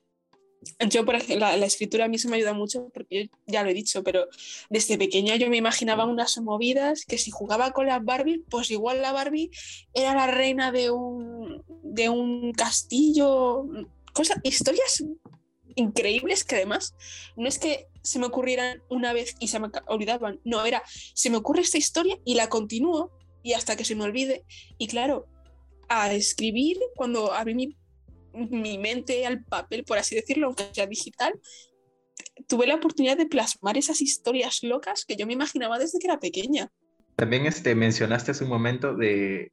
Yo, por ejemplo, la, escritura a mí se me ayuda mucho porque yo ya lo he dicho, pero desde pequeña yo me imaginaba unas movidas que si jugaba con las Barbie, pues igual la Barbie era la reina de un, de un castillo, cosas, historias increíbles que además no es que se me ocurrieran una vez y se me olvidaban, no, era, se me ocurre esta historia y la continúo y hasta que se me olvide. Y claro, a escribir, cuando abrí mi, mi mente al papel, por así decirlo, aunque sea digital, tuve la oportunidad de plasmar esas historias locas que yo me imaginaba desde que era pequeña. También este, mencionaste hace un momento de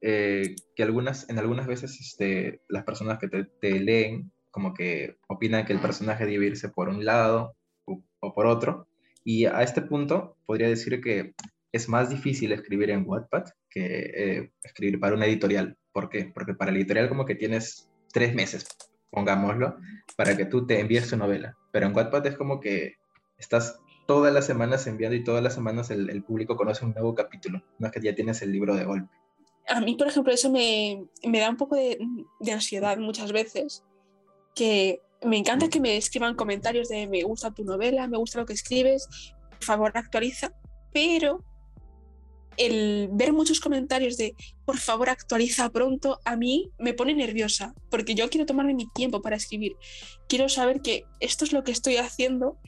eh, que algunas, en algunas veces este, las personas que te, te leen como que opinan que el personaje debe irse por un lado o, por otro. Y a este punto podría decir que es más difícil escribir en Wattpad que eh, escribir para una editorial. ¿Por qué? Porque para la editorial como que tienes tres meses, pongámoslo, para que tú te envíes tu novela. Pero en Wattpad es como que estás todas las semanas enviando y todas las semanas el, público conoce un nuevo capítulo. No es que ya tienes el libro de golpe. A mí, por ejemplo, eso me, me da un poco de, de ansiedad muchas veces, que me encanta que me escriban comentarios de me gusta tu novela, me gusta lo que escribes, por favor actualiza, pero el ver muchos comentarios de por favor actualiza pronto a mí me pone nerviosa porque yo quiero tomarme mi tiempo para escribir. Quiero saber que esto es lo que estoy haciendo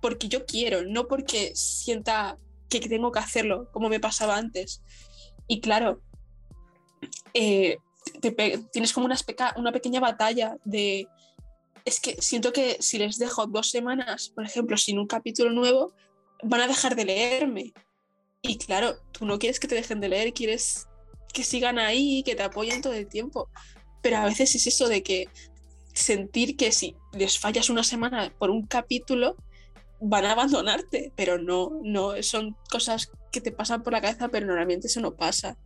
porque yo quiero, no porque sienta que tengo que hacerlo como me pasaba antes. Y claro, eh, tienes como una, una pequeña batalla de es que siento que si les dejo dos semanas, por ejemplo, sin un capítulo nuevo, van a dejar de leerme. Y claro, tú no quieres que te dejen de leer, quieres que sigan ahí, que te apoyen todo el tiempo. Pero a veces es eso de que sentir que si les fallas una semana por un capítulo, van a abandonarte, pero no, no, son cosas que te pasan por la cabeza, pero normalmente eso no pasa.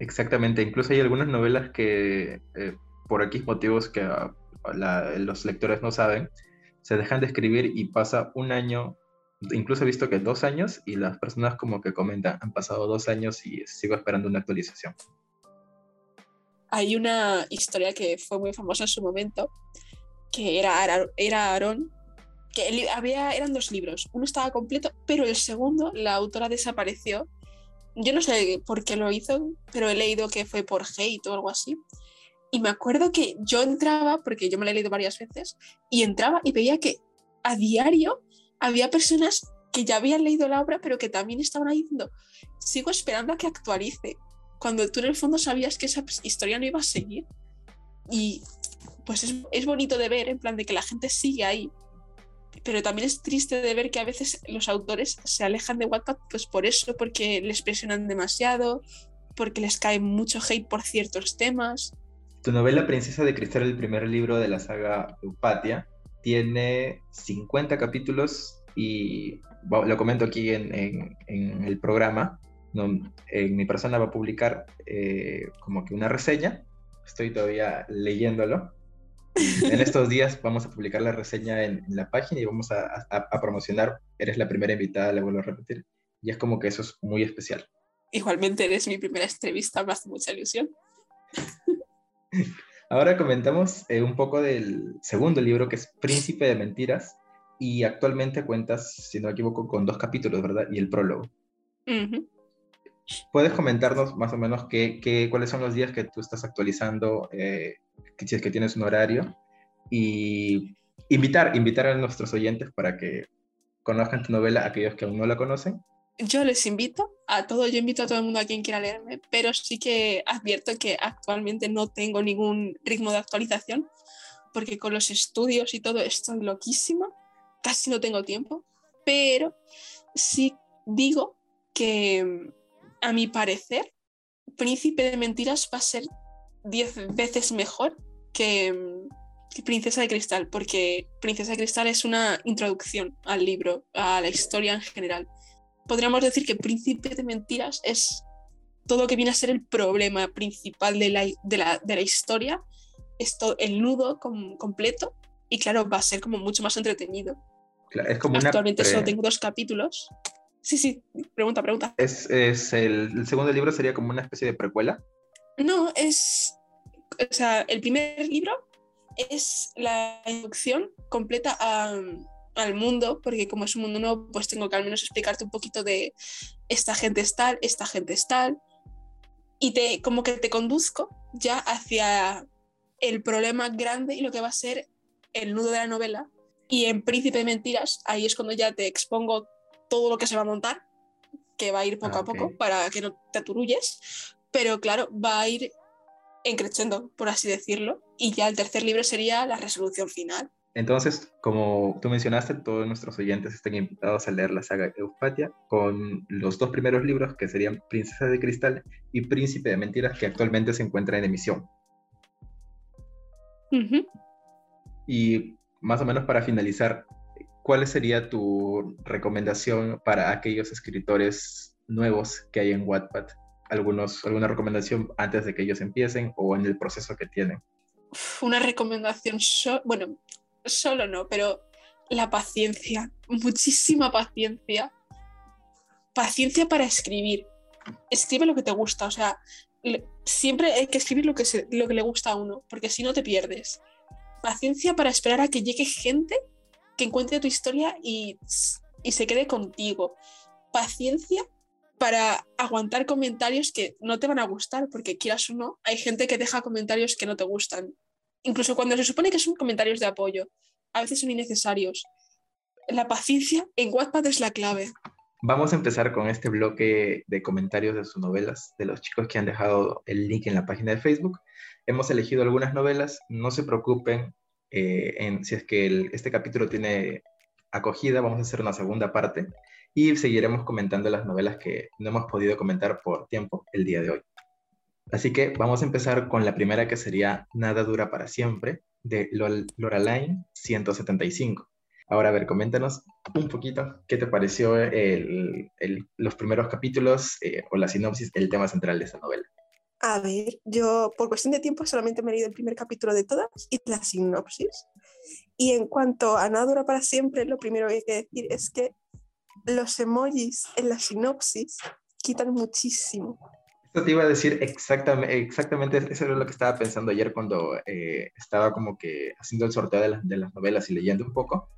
Exactamente, incluso hay algunas novelas que eh, por X motivos que los lectores no saben, se dejan de escribir y pasa un año, incluso he visto que dos años, y las personas como que comentan, han pasado dos años y sigo esperando una actualización. Hay una historia que fue muy famosa en su momento, que era, era Aaron, que había, eran dos libros, uno estaba completo, pero el segundo, la autora desapareció. Yo no sé por qué lo hizo, pero he leído que fue por hate o algo así. Y me acuerdo que yo entraba, porque yo me la he leído varias veces, y entraba y veía que a diario había personas que ya habían leído la obra, pero que también estaban ahí diciendo, sigo esperando a que actualice, cuando tú en el fondo sabías que esa historia no iba a seguir. Y pues es, es bonito de ver, en plan de que la gente sigue ahí. pero también es triste de ver que a veces los autores se alejan de Wattpad pues por eso, porque les presionan demasiado, porque les cae mucho hate por ciertos temas. Tu novela Princesa de Cristal, el primer libro de la saga Eupatia, tiene 50 capítulos y lo comento aquí en, el programa. en mi persona va a publicar eh, como que una reseña. Estoy todavía leyéndolo en estos días vamos a publicar la reseña en, la página y vamos a, promocionar. Eres la primera invitada, le vuelvo a repetir. Y es como que eso es muy especial. Igualmente eres mi primera entrevista, me hace mucha ilusión. Ahora comentamos eh, un poco del segundo libro que es Príncipe de Mentiras y actualmente cuentas, si no me equivoco, con dos capítulos, ¿verdad? Y el prólogo. ¿Puedes comentarnos más o menos qué, cuáles son los días que tú estás actualizando eh, si es que tienes un horario, y invitar, invitar a nuestros oyentes para que conozcan tu novela, aquellos que aún no la conocen. Yo les invito a todo, yo invito a todo el mundo a quien quiera leerme, pero sí que advierto que actualmente no tengo ningún ritmo de actualización, porque con los estudios y todo estoy loquísima, casi no tengo tiempo, pero sí digo que a mi parecer, Príncipe de Mentiras va a ser diez veces mejor que, Princesa de Cristal, porque Princesa de Cristal es una introducción al libro, a la historia en general. Podríamos decir que Príncipe de Mentiras es todo lo que viene a ser el problema principal de la, de la, de la historia, esto, el nudo completo, y claro, va a ser como mucho más entretenido. es como Actualmente solo tengo dos capítulos. Sí, sí, pregunta, pregunta. ¿Es, es el, el, segundo libro sería como una especie de precuela? No, es o sea, el primer libro es la introducción completa al mundo, porque como es un mundo nuevo, pues tengo que al menos explicarte un poquito de esta gente es tal, esta gente es tal, y te, como que te conduzco ya hacia el problema grande y lo que va a ser el nudo de la novela. Y en Príncipe de Mentiras, ahí es cuando ya te expongo todo lo que se va a montar, que va a ir poco a ah, poco para que no te aturulles, pero claro, va a ir encrechendo, por así decirlo, y ya el tercer libro sería la resolución final. Entonces, como tú mencionaste, todos nuestros oyentes están invitados a leer la saga Euspatia con los dos primeros libros que serían Princesa de Cristal y Príncipe de Mentiras que actualmente se encuentra en emisión. Y más o menos para finalizar, ¿cuál sería tu recomendación para aquellos escritores nuevos que hay en Wattpad algunos, alguna recomendación antes de que ellos empiecen o en el proceso que tienen? Una recomendación, bueno, solo no, pero la paciencia, muchísima paciencia. Paciencia para escribir. Escribe lo que te gusta, o sea, siempre hay que escribir lo que, lo que le gusta a uno, porque si no te pierdes. Paciencia para esperar a que llegue gente que encuentre tu historia y, y se quede contigo. Paciencia para aguantar comentarios que no te van a gustar, porque quieras o no, hay gente que deja comentarios que no te gustan. Incluso cuando se supone que son comentarios de apoyo, a veces son innecesarios. La paciencia en Wattpad es la clave. Vamos a empezar con este bloque de comentarios de sus novelas, de los chicos que han dejado el link en la página de Facebook. Hemos elegido algunas novelas, no se preocupen eh, en, si es que este capítulo tiene acogida, vamos a hacer una segunda parte y seguiremos comentando las novelas que no hemos podido comentar por tiempo el día de hoy. Así que vamos a empezar con la primera que sería Nada dura para siempre de Loraline 175. Ahora, a ver, coméntanos un poquito qué te pareció los primeros capítulos eh, o la sinopsis, el tema central de esta novela. A ver, yo por cuestión de tiempo solamente me he leído el primer capítulo de todas y la sinopsis. Y en cuanto a Nada dura para siempre, lo primero que hay que decir es que los emojis en la sinopsis quitan muchísimo. Te iba a decir exactamente, exactamente eso era lo que estaba pensando ayer cuando eh, estaba como que haciendo el sorteo de, de, las novelas y leyendo un poco.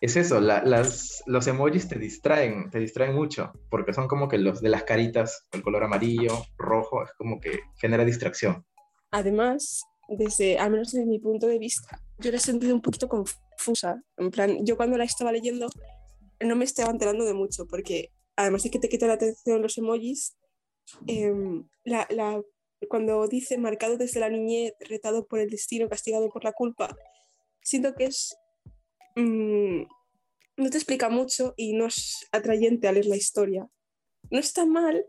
Es eso, las, los emojis te distraen, te distraen mucho, porque son como que los de las caritas, el color amarillo, rojo, es como que genera distracción. Además, desde, al menos desde mi punto de vista, yo la he sentido un poquito confusa. En plan, yo cuando la estaba leyendo no me estaba enterando de mucho, porque además de que te quita la atención los emojis, em, cuando dice marcado desde la niñez, retado por el destino, castigado por la culpa, siento que es mm, no te explica mucho y no es atrayente a leer la historia. No está mal,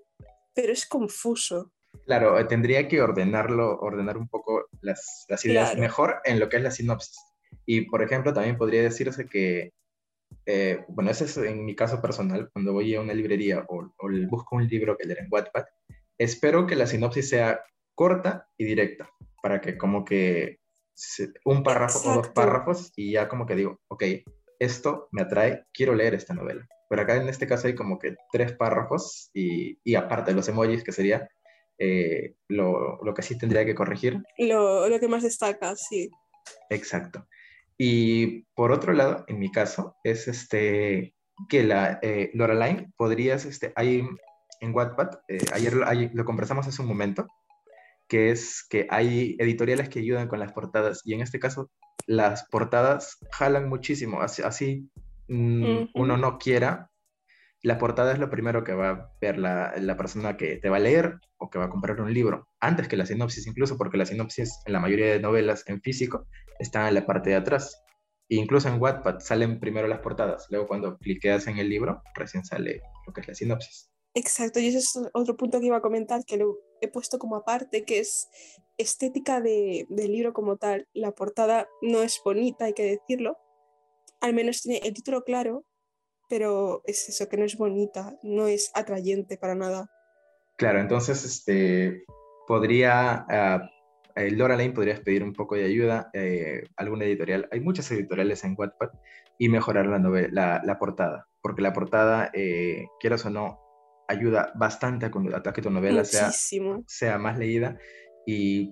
pero es confuso. Claro, eh, tendría que ordenarlo, ordenar un poco las, ideas mejor en lo que es la sinopsis. Y, por ejemplo, también podría decirse que, eh, bueno, ese es en mi caso personal, cuando voy a una librería o, o, busco un libro que leer en Wattpad, espero que la sinopsis sea corta y directa, para que como que un párrafo o dos párrafos y ya como que digo, ok, esto me atrae, quiero leer esta novela. Pero acá en este caso hay como que tres párrafos y, y aparte los emojis, que sería eh, lo, lo, que sí tendría que corregir. Lo, lo, que más destaca, sí. Exacto. Y por otro lado, en mi caso, es este que la eh, Loraline podrías, este, hay en Wattpad, eh, ayer, ayer, lo conversamos hace un momento, que es que hay editoriales que ayudan con las portadas y en este caso las portadas jalan muchísimo, así, así mm, uno no quiera, la portada es lo primero que va a ver la, la, persona que te va a leer o que va a comprar un libro, antes que la sinopsis incluso, porque la sinopsis en la mayoría de novelas en físico están en la parte de atrás. E incluso en Wattpad salen primero las portadas, luego cuando cliqueas en el libro, recién sale lo que es la sinopsis. Exacto, y ese es otro punto que iba a comentar, que lo he puesto como aparte, que es estética de, del libro como tal. La portada no es bonita, hay que decirlo. Al menos tiene el título claro, pero es eso, que no es bonita, no es atrayente para nada. Claro, entonces este, podría, uh, Laura Lane podrías pedir un poco de ayuda eh, alguna editorial. Hay muchas editoriales en Wattpad y mejorar la, novela, la, portada, porque la portada, eh, quieras o no, ayuda bastante a que tu novela sea, sea, más leída y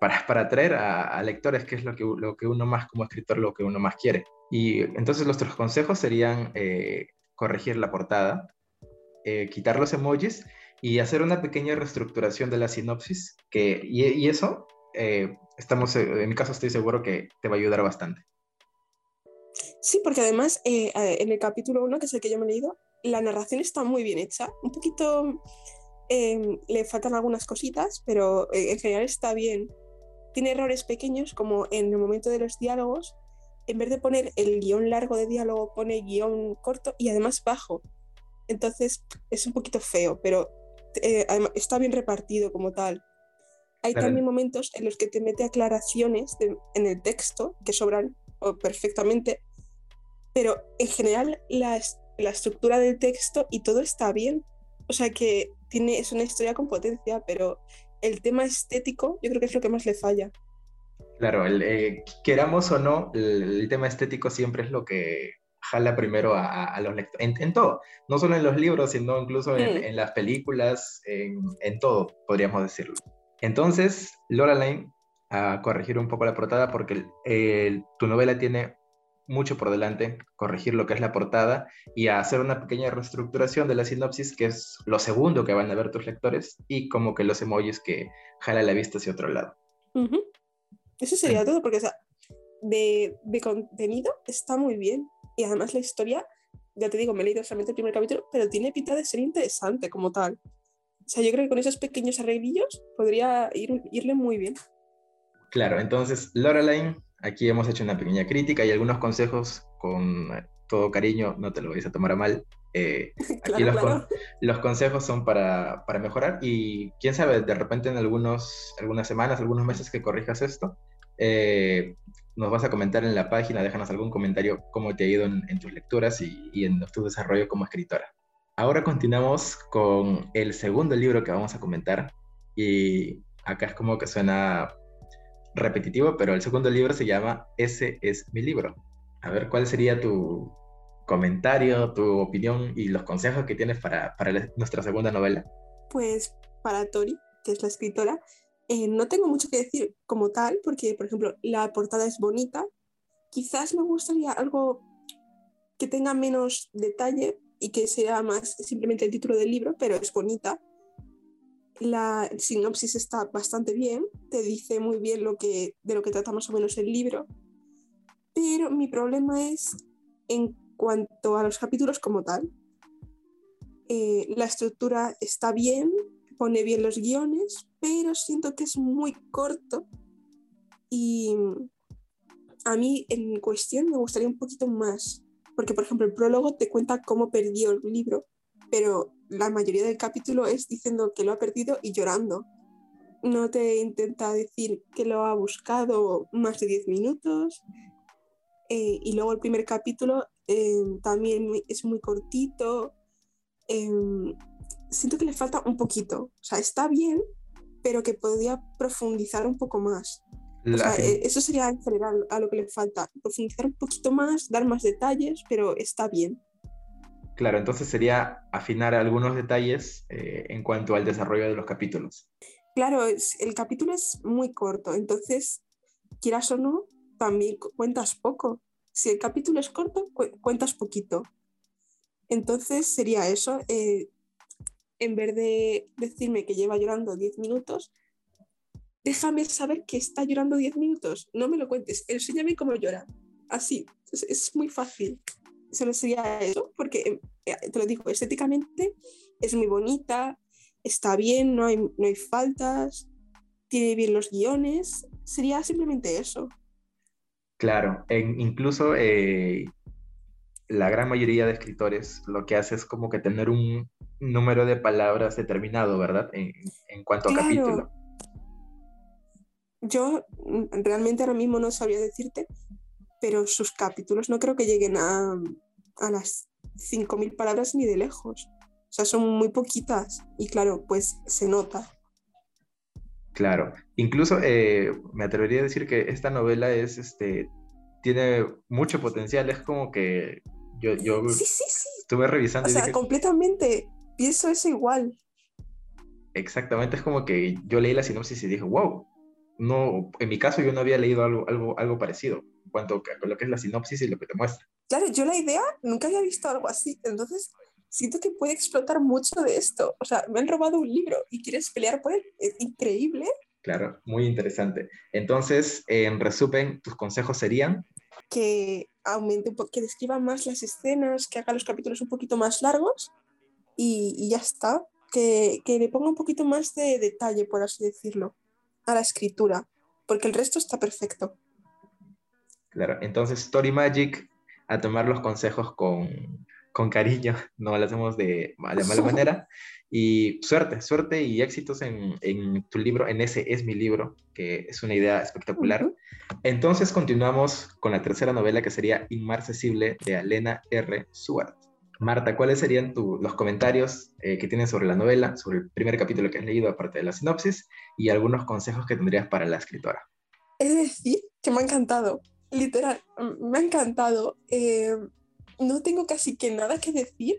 para, para atraer a, lectores, que es lo que, lo que uno más como escritor, lo que uno más quiere. Y entonces nuestros consejos serían eh, corregir la portada, eh, quitar los emojis y hacer una pequeña reestructuración de la sinopsis, que, y, eso, eh, estamos, en mi caso estoy seguro que te va a ayudar bastante. Sí, porque además en el capítulo 1, que es el que yo me he leído, la narración está muy bien hecha. Un poquito em, le faltan algunas cositas, pero en general está bien. Tiene errores pequeños, como en el momento de los diálogos, en vez de poner el guion largo de diálogo, pone guion corto y además bajo. Entonces es un poquito feo, pero eh, está bien repartido como tal. Hay también momentos en los que te mete aclaraciones en el texto que sobran perfectamente, pero en general las la estructura del texto y todo está bien. O sea que tiene, es una historia con potencia, pero el tema estético yo creo que es lo que más le falla. Claro, eh, queramos o no, el, tema estético siempre es lo que jala primero a, los lectores, en, todo, no solo en los libros, sino incluso en, mm. las películas, en, todo, podríamos decirlo. Entonces, Laura Lane, a corregir un poco la portada, porque tu novela tiene mucho por delante, corregir lo que es la portada y hacer una pequeña reestructuración de la sinopsis, que es lo segundo que van a ver tus lectores, y como que los emojis que jala la vista hacia otro lado. Eso sería todo, porque de, de, contenido está muy bien. Y además la historia, ya te digo, me he leído solamente el primer capítulo, pero tiene pinta de ser interesante como tal. O sea, yo creo que con esos pequeños arreglillos podría ir, irle muy bien. Claro, entonces Loraline Aquí hemos hecho una pequeña crítica y algunos consejos con todo cariño, no te lo vais a tomar a mal. Eh, aquí los, consejos son para, mejorar y quién sabe, de repente en algunos, algunas semanas, algunos meses que corrijas esto, eh, nos vas a comentar en la página, déjanos algún comentario cómo te ha ido en, tus lecturas y, y, en tu desarrollo como escritora. Ahora continuamos con el segundo libro que vamos a comentar y acá es como que suena repetitivo, pero el segundo libro se llama Ese es mi libro. A ver, ¿cuál sería tu comentario, tu opinión y los consejos que tienes para, nuestra segunda novela? Pues para Tori, que es la escritora, eh, no tengo mucho que decir como tal, porque, por ejemplo, la portada es bonita. Quizás me gustaría algo que tenga menos detalle y que sea más simplemente el título del libro, pero es bonita la sinopsis está bastante bien, te dice muy bien lo que, de lo que trata más o menos el libro, pero mi problema es en cuanto a los capítulos como tal. Eh, la estructura está bien, pone bien los guiones, pero siento que es muy corto y a mí en cuestión me gustaría un poquito más, porque por ejemplo el prólogo te cuenta cómo perdió el libro, pero la mayoría del capítulo es diciendo que lo ha perdido y llorando. No te intenta decir que lo ha buscado más de 10 minutos. Eh, y luego el primer capítulo eh, también es muy cortito. Em, siento que le falta un poquito. O sea, está bien, pero que podría profundizar un poco más. Eh, eso sería en general a lo que le falta. Profundizar un poquito más, dar más detalles, pero está bien. Claro, entonces sería afinar algunos detalles eh, en cuanto al desarrollo de los capítulos. Claro, el capítulo es muy corto, entonces, quieras o no, también cuentas poco. Si el capítulo es corto, cuentas poquito. Entonces sería eso, eh, en vez de decirme que lleva llorando 10 minutos, déjame saber que está llorando 10 minutos, no me lo cuentes, enséñame cómo llora. Así, es muy fácil. Solo sería eso, porque eh, te lo digo, estéticamente es muy bonita, está bien, no hay, no hay faltas, tiene bien los guiones, sería simplemente eso. Claro, incluso eh, la gran mayoría de escritores lo que hace es como que tener un número de palabras determinado, ¿verdad? En, en cuanto a capítulo. Yo mm, realmente ahora mismo no sabría decirte, pero sus capítulos no creo que lleguen a, a las 5.000 palabras ni de lejos. O sea, son muy poquitas y claro, pues se nota. Claro, incluso eh, me atrevería a decir que esta novela es, este, tiene mucho potencial, es como que yo, yo sí, sí, sí. estuve revisando. O sea, completamente, pienso eso igual. Exactamente, es como que yo leí la sinopsis y dije, wow, no, en mi caso yo no había leído algo, algo, algo parecido en cuanto a lo que es la sinopsis y lo que te muestra. Claro, yo la idea nunca había visto algo así, entonces siento que puede explotar mucho de esto. O sea, me han robado un libro y quieres pelear por él, es increíble. Claro, muy interesante. Entonces, en resumen, tus consejos serían que aumente, que describa más las escenas, que haga los capítulos un poquito más largos y, y ya está. Que, que, le ponga un poquito más de detalle, por así decirlo a la escritura, porque el resto está perfecto. Claro, entonces Story Magic, a tomar los consejos con, con cariño, no lo hacemos de, de mala manera. Y suerte, suerte y éxitos en, en, tu libro, en ese es mi libro, que es una idea espectacular. Entonces continuamos con la tercera novela que sería Inmarcesible de Elena R. Suart. Marta, ¿cuáles serían los comentarios eh, que tienes sobre la novela, sobre el primer capítulo que has leído, aparte de la sinopsis, y algunos consejos que tendrías para la escritora? Es decir, que me ha encantado, literal, me ha encantado. Eh, no tengo casi que nada que decir,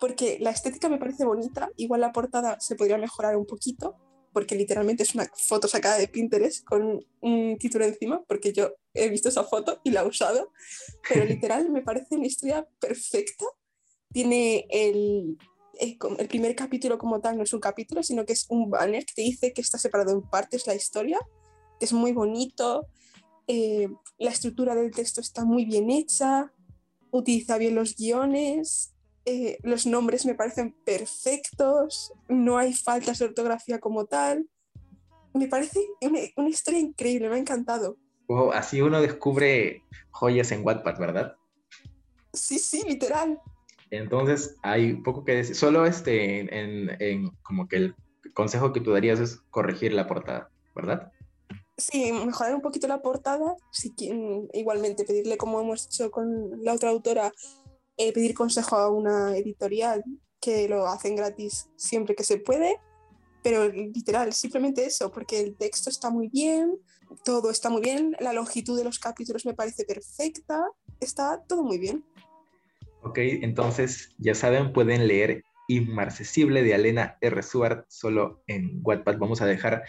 porque la estética me parece bonita, igual la portada se podría mejorar un poquito, porque literalmente es una foto sacada de Pinterest con un título encima, porque yo he visto esa foto y la he usado, pero literal me parece una historia perfecta. Tiene el, el, primer capítulo como tal, no es un capítulo, sino que es un banner que te dice que está separado en partes la historia, que es muy bonito, eh, la estructura del texto está muy bien hecha, utiliza bien los guiones, eh, los nombres me parecen perfectos, no hay faltas de ortografía como tal. Me parece una, una historia increíble, me ha encantado. así uno descubre joyas en Wattpad, ¿verdad? Sí, sí, literal. Entonces hay poco que decir. Solo este, en, en, como que el consejo que tú darías es corregir la portada, ¿verdad? Sí, mejorar un poquito la portada. Si igualmente pedirle, como hemos hecho con la otra autora, eh, pedir consejo a una editorial que lo hacen gratis siempre que se puede. Pero literal, simplemente eso, porque el texto está muy bien, todo está muy bien, la longitud de los capítulos me parece perfecta, está todo muy bien. Ok, entonces ya saben, pueden leer Inmarcesible de Alena R. Suart solo en Wattpad. Vamos a dejar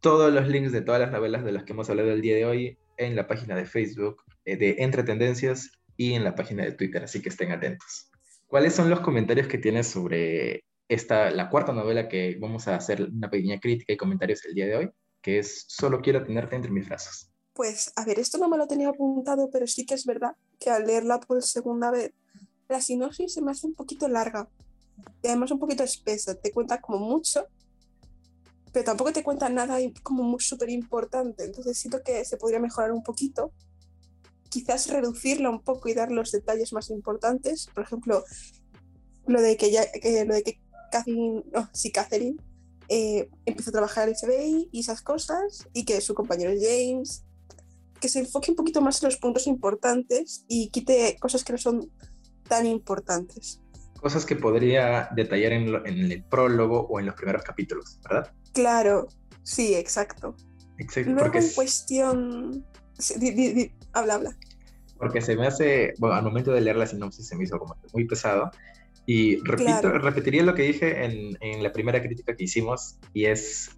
todos los links de todas las novelas de las que hemos hablado el día de hoy en la página de Facebook eh, de Entre Tendencias y en la página de Twitter, así que estén atentos. ¿Cuáles son los comentarios que tienes sobre esta, la cuarta novela que vamos a hacer una pequeña crítica y comentarios el día de hoy, que es Solo quiero tenerte entre mis brazos? Pues, a ver, esto no me lo tenía apuntado, pero sí que es verdad que al leerla por segunda vez la sinopsis se me hace un poquito larga y además un poquito espesa. Te cuenta como mucho, pero tampoco te cuenta nada como súper importante. Entonces siento que se podría mejorar un poquito. quizás reducirla un poco y dar los detalles más importantes. Por ejemplo, lo de que, ya, lo de que Catherine, oh, sí, Catherine eh, empezó a trabajar en el FBI y esas cosas, y que su compañero James, que se enfoque un poquito más en los puntos importantes y quite cosas que no son tan importantes. Cosas que podría detallar en, en el prólogo o en los primeros capítulos, ¿verdad? Claro, sí, exacto. Exacto. Luego porque en es- cuestión... sí, di- di- di- habla, habla. Porque se me hace, bueno, al momento de leer la sinopsis se me hizo como muy pesado. Y repito, Claro. repetiría lo que dije en, en la primera crítica que hicimos, y es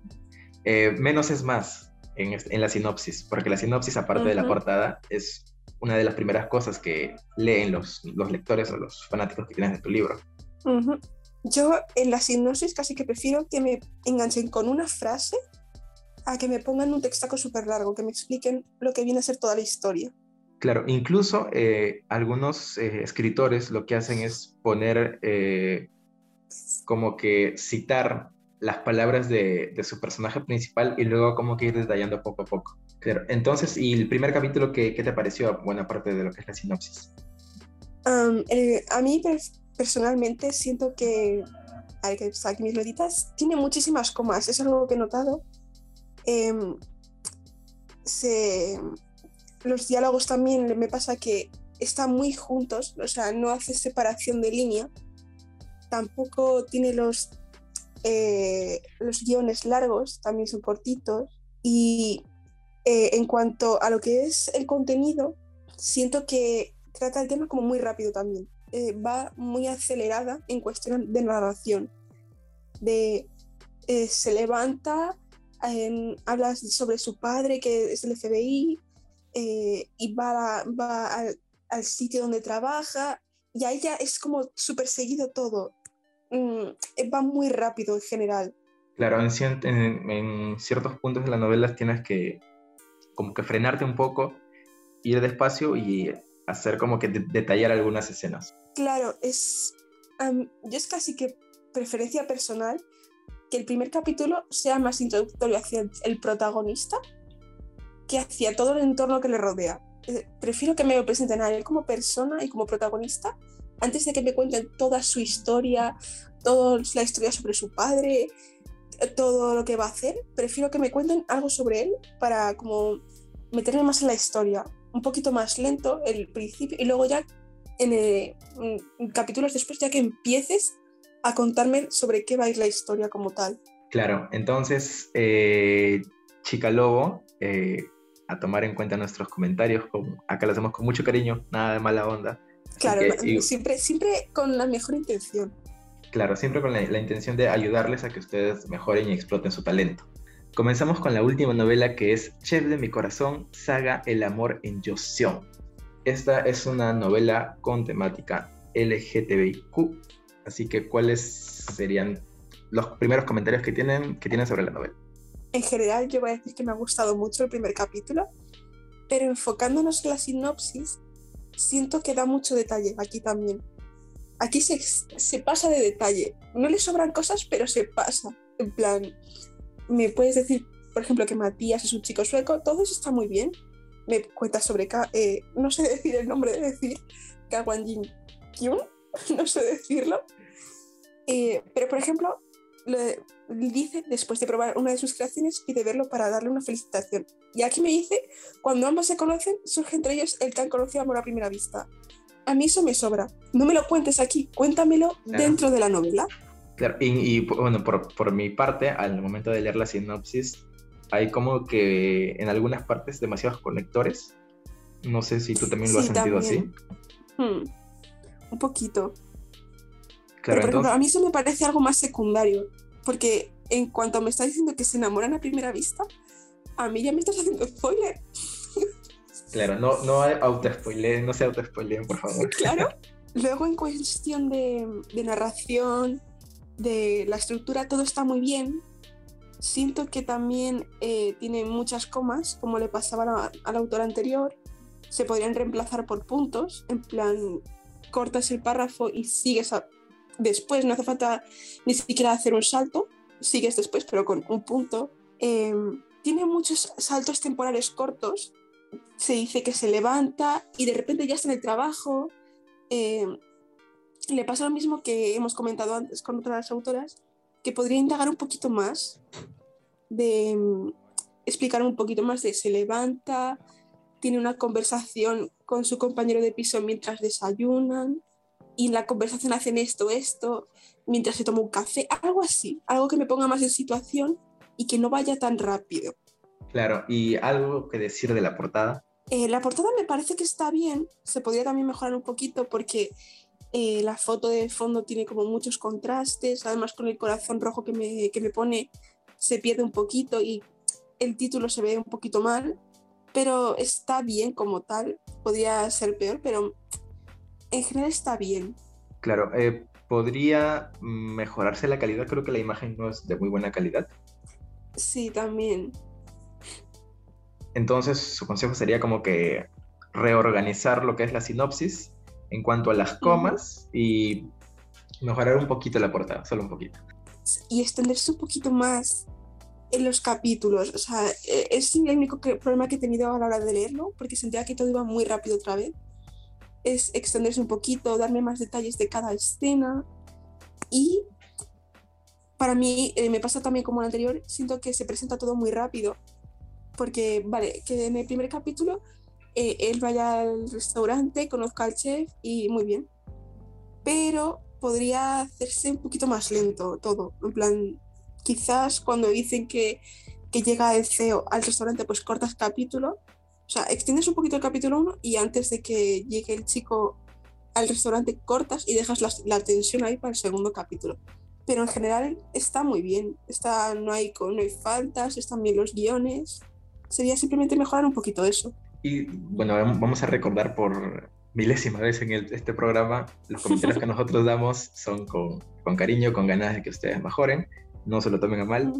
eh, menos es más en, este- en la sinopsis, porque la sinopsis, aparte de la portada, es una de las primeras cosas que leen los, los lectores o los fanáticos que tienes de tu libro. Yo en la sinopsis casi que prefiero que me enganchen con una frase a que me pongan un textaco súper largo, que me expliquen lo que viene a ser toda la historia. Claro, incluso eh, algunos eh, escritores lo que hacen es poner eh, como que citar las palabras de, de su personaje principal y luego como que ir detallando poco a poco. Claro, entonces, ¿y el primer capítulo qué, qué te pareció? Buena parte de lo que es la sinopsis. Am, el- a mí per- personalmente siento que, ver que saque mis notitas, tiene muchísimas comas, es algo que he notado. Em, se- los diálogos también me pasa que están muy juntos, o sea, no hace separación de línea. Tampoco tiene los, eh, los guiones largos, también son cortitos. Y eh, en cuanto a lo que es el contenido, siento que trata el tema como muy rápido también. Eh, va muy acelerada en cuestión de narración. De eh, se levanta, em, habla sobre su padre que es del FBI y va, va al, al sitio donde trabaja y ahí ya es como súper seguido todo. Mm, va muy rápido en general. Claro, en ciertos puntos de la novela tienes que como que frenarte un poco, ir despacio y hacer como que de- detallar algunas escenas. Claro, es. am, yo es casi que preferencia personal que el primer capítulo sea más introductorio hacia el, protagonista que hacia todo el entorno que le rodea. Eh, prefiero que me lo presenten a él como persona y como protagonista antes de que me cuenten toda su historia, toda la historia sobre su padre, todo lo que va a hacer. Prefiero que me cuenten algo sobre él para como meterme más en la historia. Un poquito más lento el principio y luego ya en, eh, mm, capítulos después ya que empieces a contarme sobre qué va a ir la historia como tal. Claro, entonces, eh, Chica Lobo, eh, a tomar en cuenta nuestros comentarios, acá lo hacemos con mucho cariño, nada de mala onda. Claro, que, no- y- siempre, siempre con la mejor intención. Claro, siempre con la, intención de ayudarles a que ustedes mejoren y exploten su talento. Comenzamos con la última novela que es Chef de mi corazón, Saga El amor en Joseon. Esta es una novela con temática LGTBIQ, así que ¿cuáles serían los primeros comentarios que tienen, que tienen sobre la novela? En general, yo voy a decir que me ha gustado mucho el primer capítulo, pero enfocándonos en la sinopsis, siento que da mucho detalle aquí también. Aquí se, se pasa de detalle. No le sobran cosas, pero se pasa. En plan, me puedes decir, por ejemplo, que Matías es un chico sueco, todo eso está muy bien. Me cuentas sobre, eh, no sé decir el nombre de decir, Kawan Jin Kyun, no sé decirlo. Eh, pero, por ejemplo, le- dice, después de probar una de sus creaciones, pide verlo para darle una felicitación. Y aquí me dice, cuando ambos se conocen, surge entre ellos el tan conocido amor a primera vista. A mí eso me sobra. No me lo cuentes aquí, cuéntamelo Claro. dentro de la novela. Claro, y, y, bueno, por, por mi parte, al momento de leer la sinopsis, hay como que en algunas partes demasiados conectores. No sé si tú también lo has Sí, sentido también. Hmm, Un poquito. así. Claro, Pero, por ejemplo, entonces, a mí eso me parece algo más secundario. Porque en cuanto me estás diciendo que se enamoran a primera vista, a mí ya me estás haciendo spoiler. Claro, no, no autospoileen, no se por favor. Claro. Luego en cuestión de, narración, de la estructura, todo está muy bien. Siento que también eh, tiene muchas comas, como le pasaba al autor anterior. Se podrían reemplazar por puntos, en plan, cortas el párrafo y sigues después, no hace falta ni siquiera hacer un salto, sigues después, pero con un punto. Eh, tiene muchos saltos temporales cortos, se dice que se levanta y de repente ya está en el trabajo. Eh, le pasa lo mismo que hemos comentado antes con otras autoras, que podría indagar un poquito más, de mm, explicar un poquito más de se levanta, tiene una conversación con su compañero de piso mientras desayunan y la conversación hacen esto, esto, mientras se toma un café, algo así, algo que me ponga más en situación y que no vaya tan rápido. Claro, y algo que decir de la portada. Eh, la portada me parece que está bien, se podría también mejorar un poquito porque eh, la foto de fondo tiene como muchos contrastes, además con el corazón rojo que me, que me pone se pierde un poquito y el título se ve un poquito mal, pero está bien como tal, podría ser peor, pero en general está bien. Claro, eh, podría mejorarse la calidad, creo que la imagen no es de muy buena calidad. Sí, también. Entonces, su consejo sería como que reorganizar lo que es la sinopsis en cuanto a las comas y mejorar un poquito la portada, solo un poquito. Y extenderse un poquito más en los capítulos. O sea, e, es el único problema que he tenido a la hora de leerlo, porque sentía que todo iba muy rápido otra vez. Es extenderse un poquito, darme más detalles de cada escena. Y para mí, eh, me pasa también como el anterior, siento que se presenta todo muy rápido. Porque, vale, que en el primer capítulo eh, él vaya al restaurante, conozca al chef y muy bien. Pero podría hacerse un poquito más lento todo. En plan, quizás cuando dicen que, que llega el CEO al restaurante, pues cortas capítulo. O sea, extiendes un poquito el capítulo 1 y antes de que llegue el chico al restaurante cortas y dejas la, la, tensión ahí para el segundo capítulo. Pero en general está muy bien. Está, no, hay, no hay faltas, están bien los guiones. Sería simplemente mejorar un poquito eso. Y bueno, vamos a recordar por milésima vez en este programa, los comentarios que nosotros damos son con, con, cariño, con ganas de que ustedes mejoren, no se lo tomen a mal.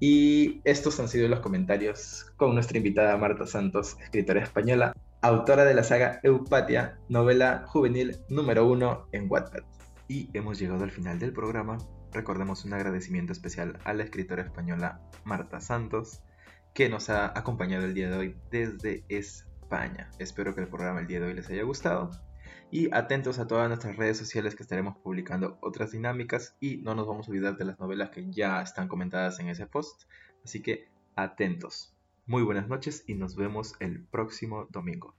Y estos han sido los comentarios con nuestra invitada Marta Santos, escritora española, autora de la saga Eupatia, novela juvenil número uno en Wattpad. Y hemos llegado al final del programa. Recordemos un agradecimiento especial a la escritora española Marta Santos, que nos ha acompañado el día de hoy desde España. Espero que el programa el día de hoy les haya gustado. Y atentos a todas nuestras redes sociales que estaremos publicando otras dinámicas y no nos vamos a olvidar de las novelas que ya están comentadas en ese post. Así que atentos. Muy buenas noches y nos vemos el próximo domingo.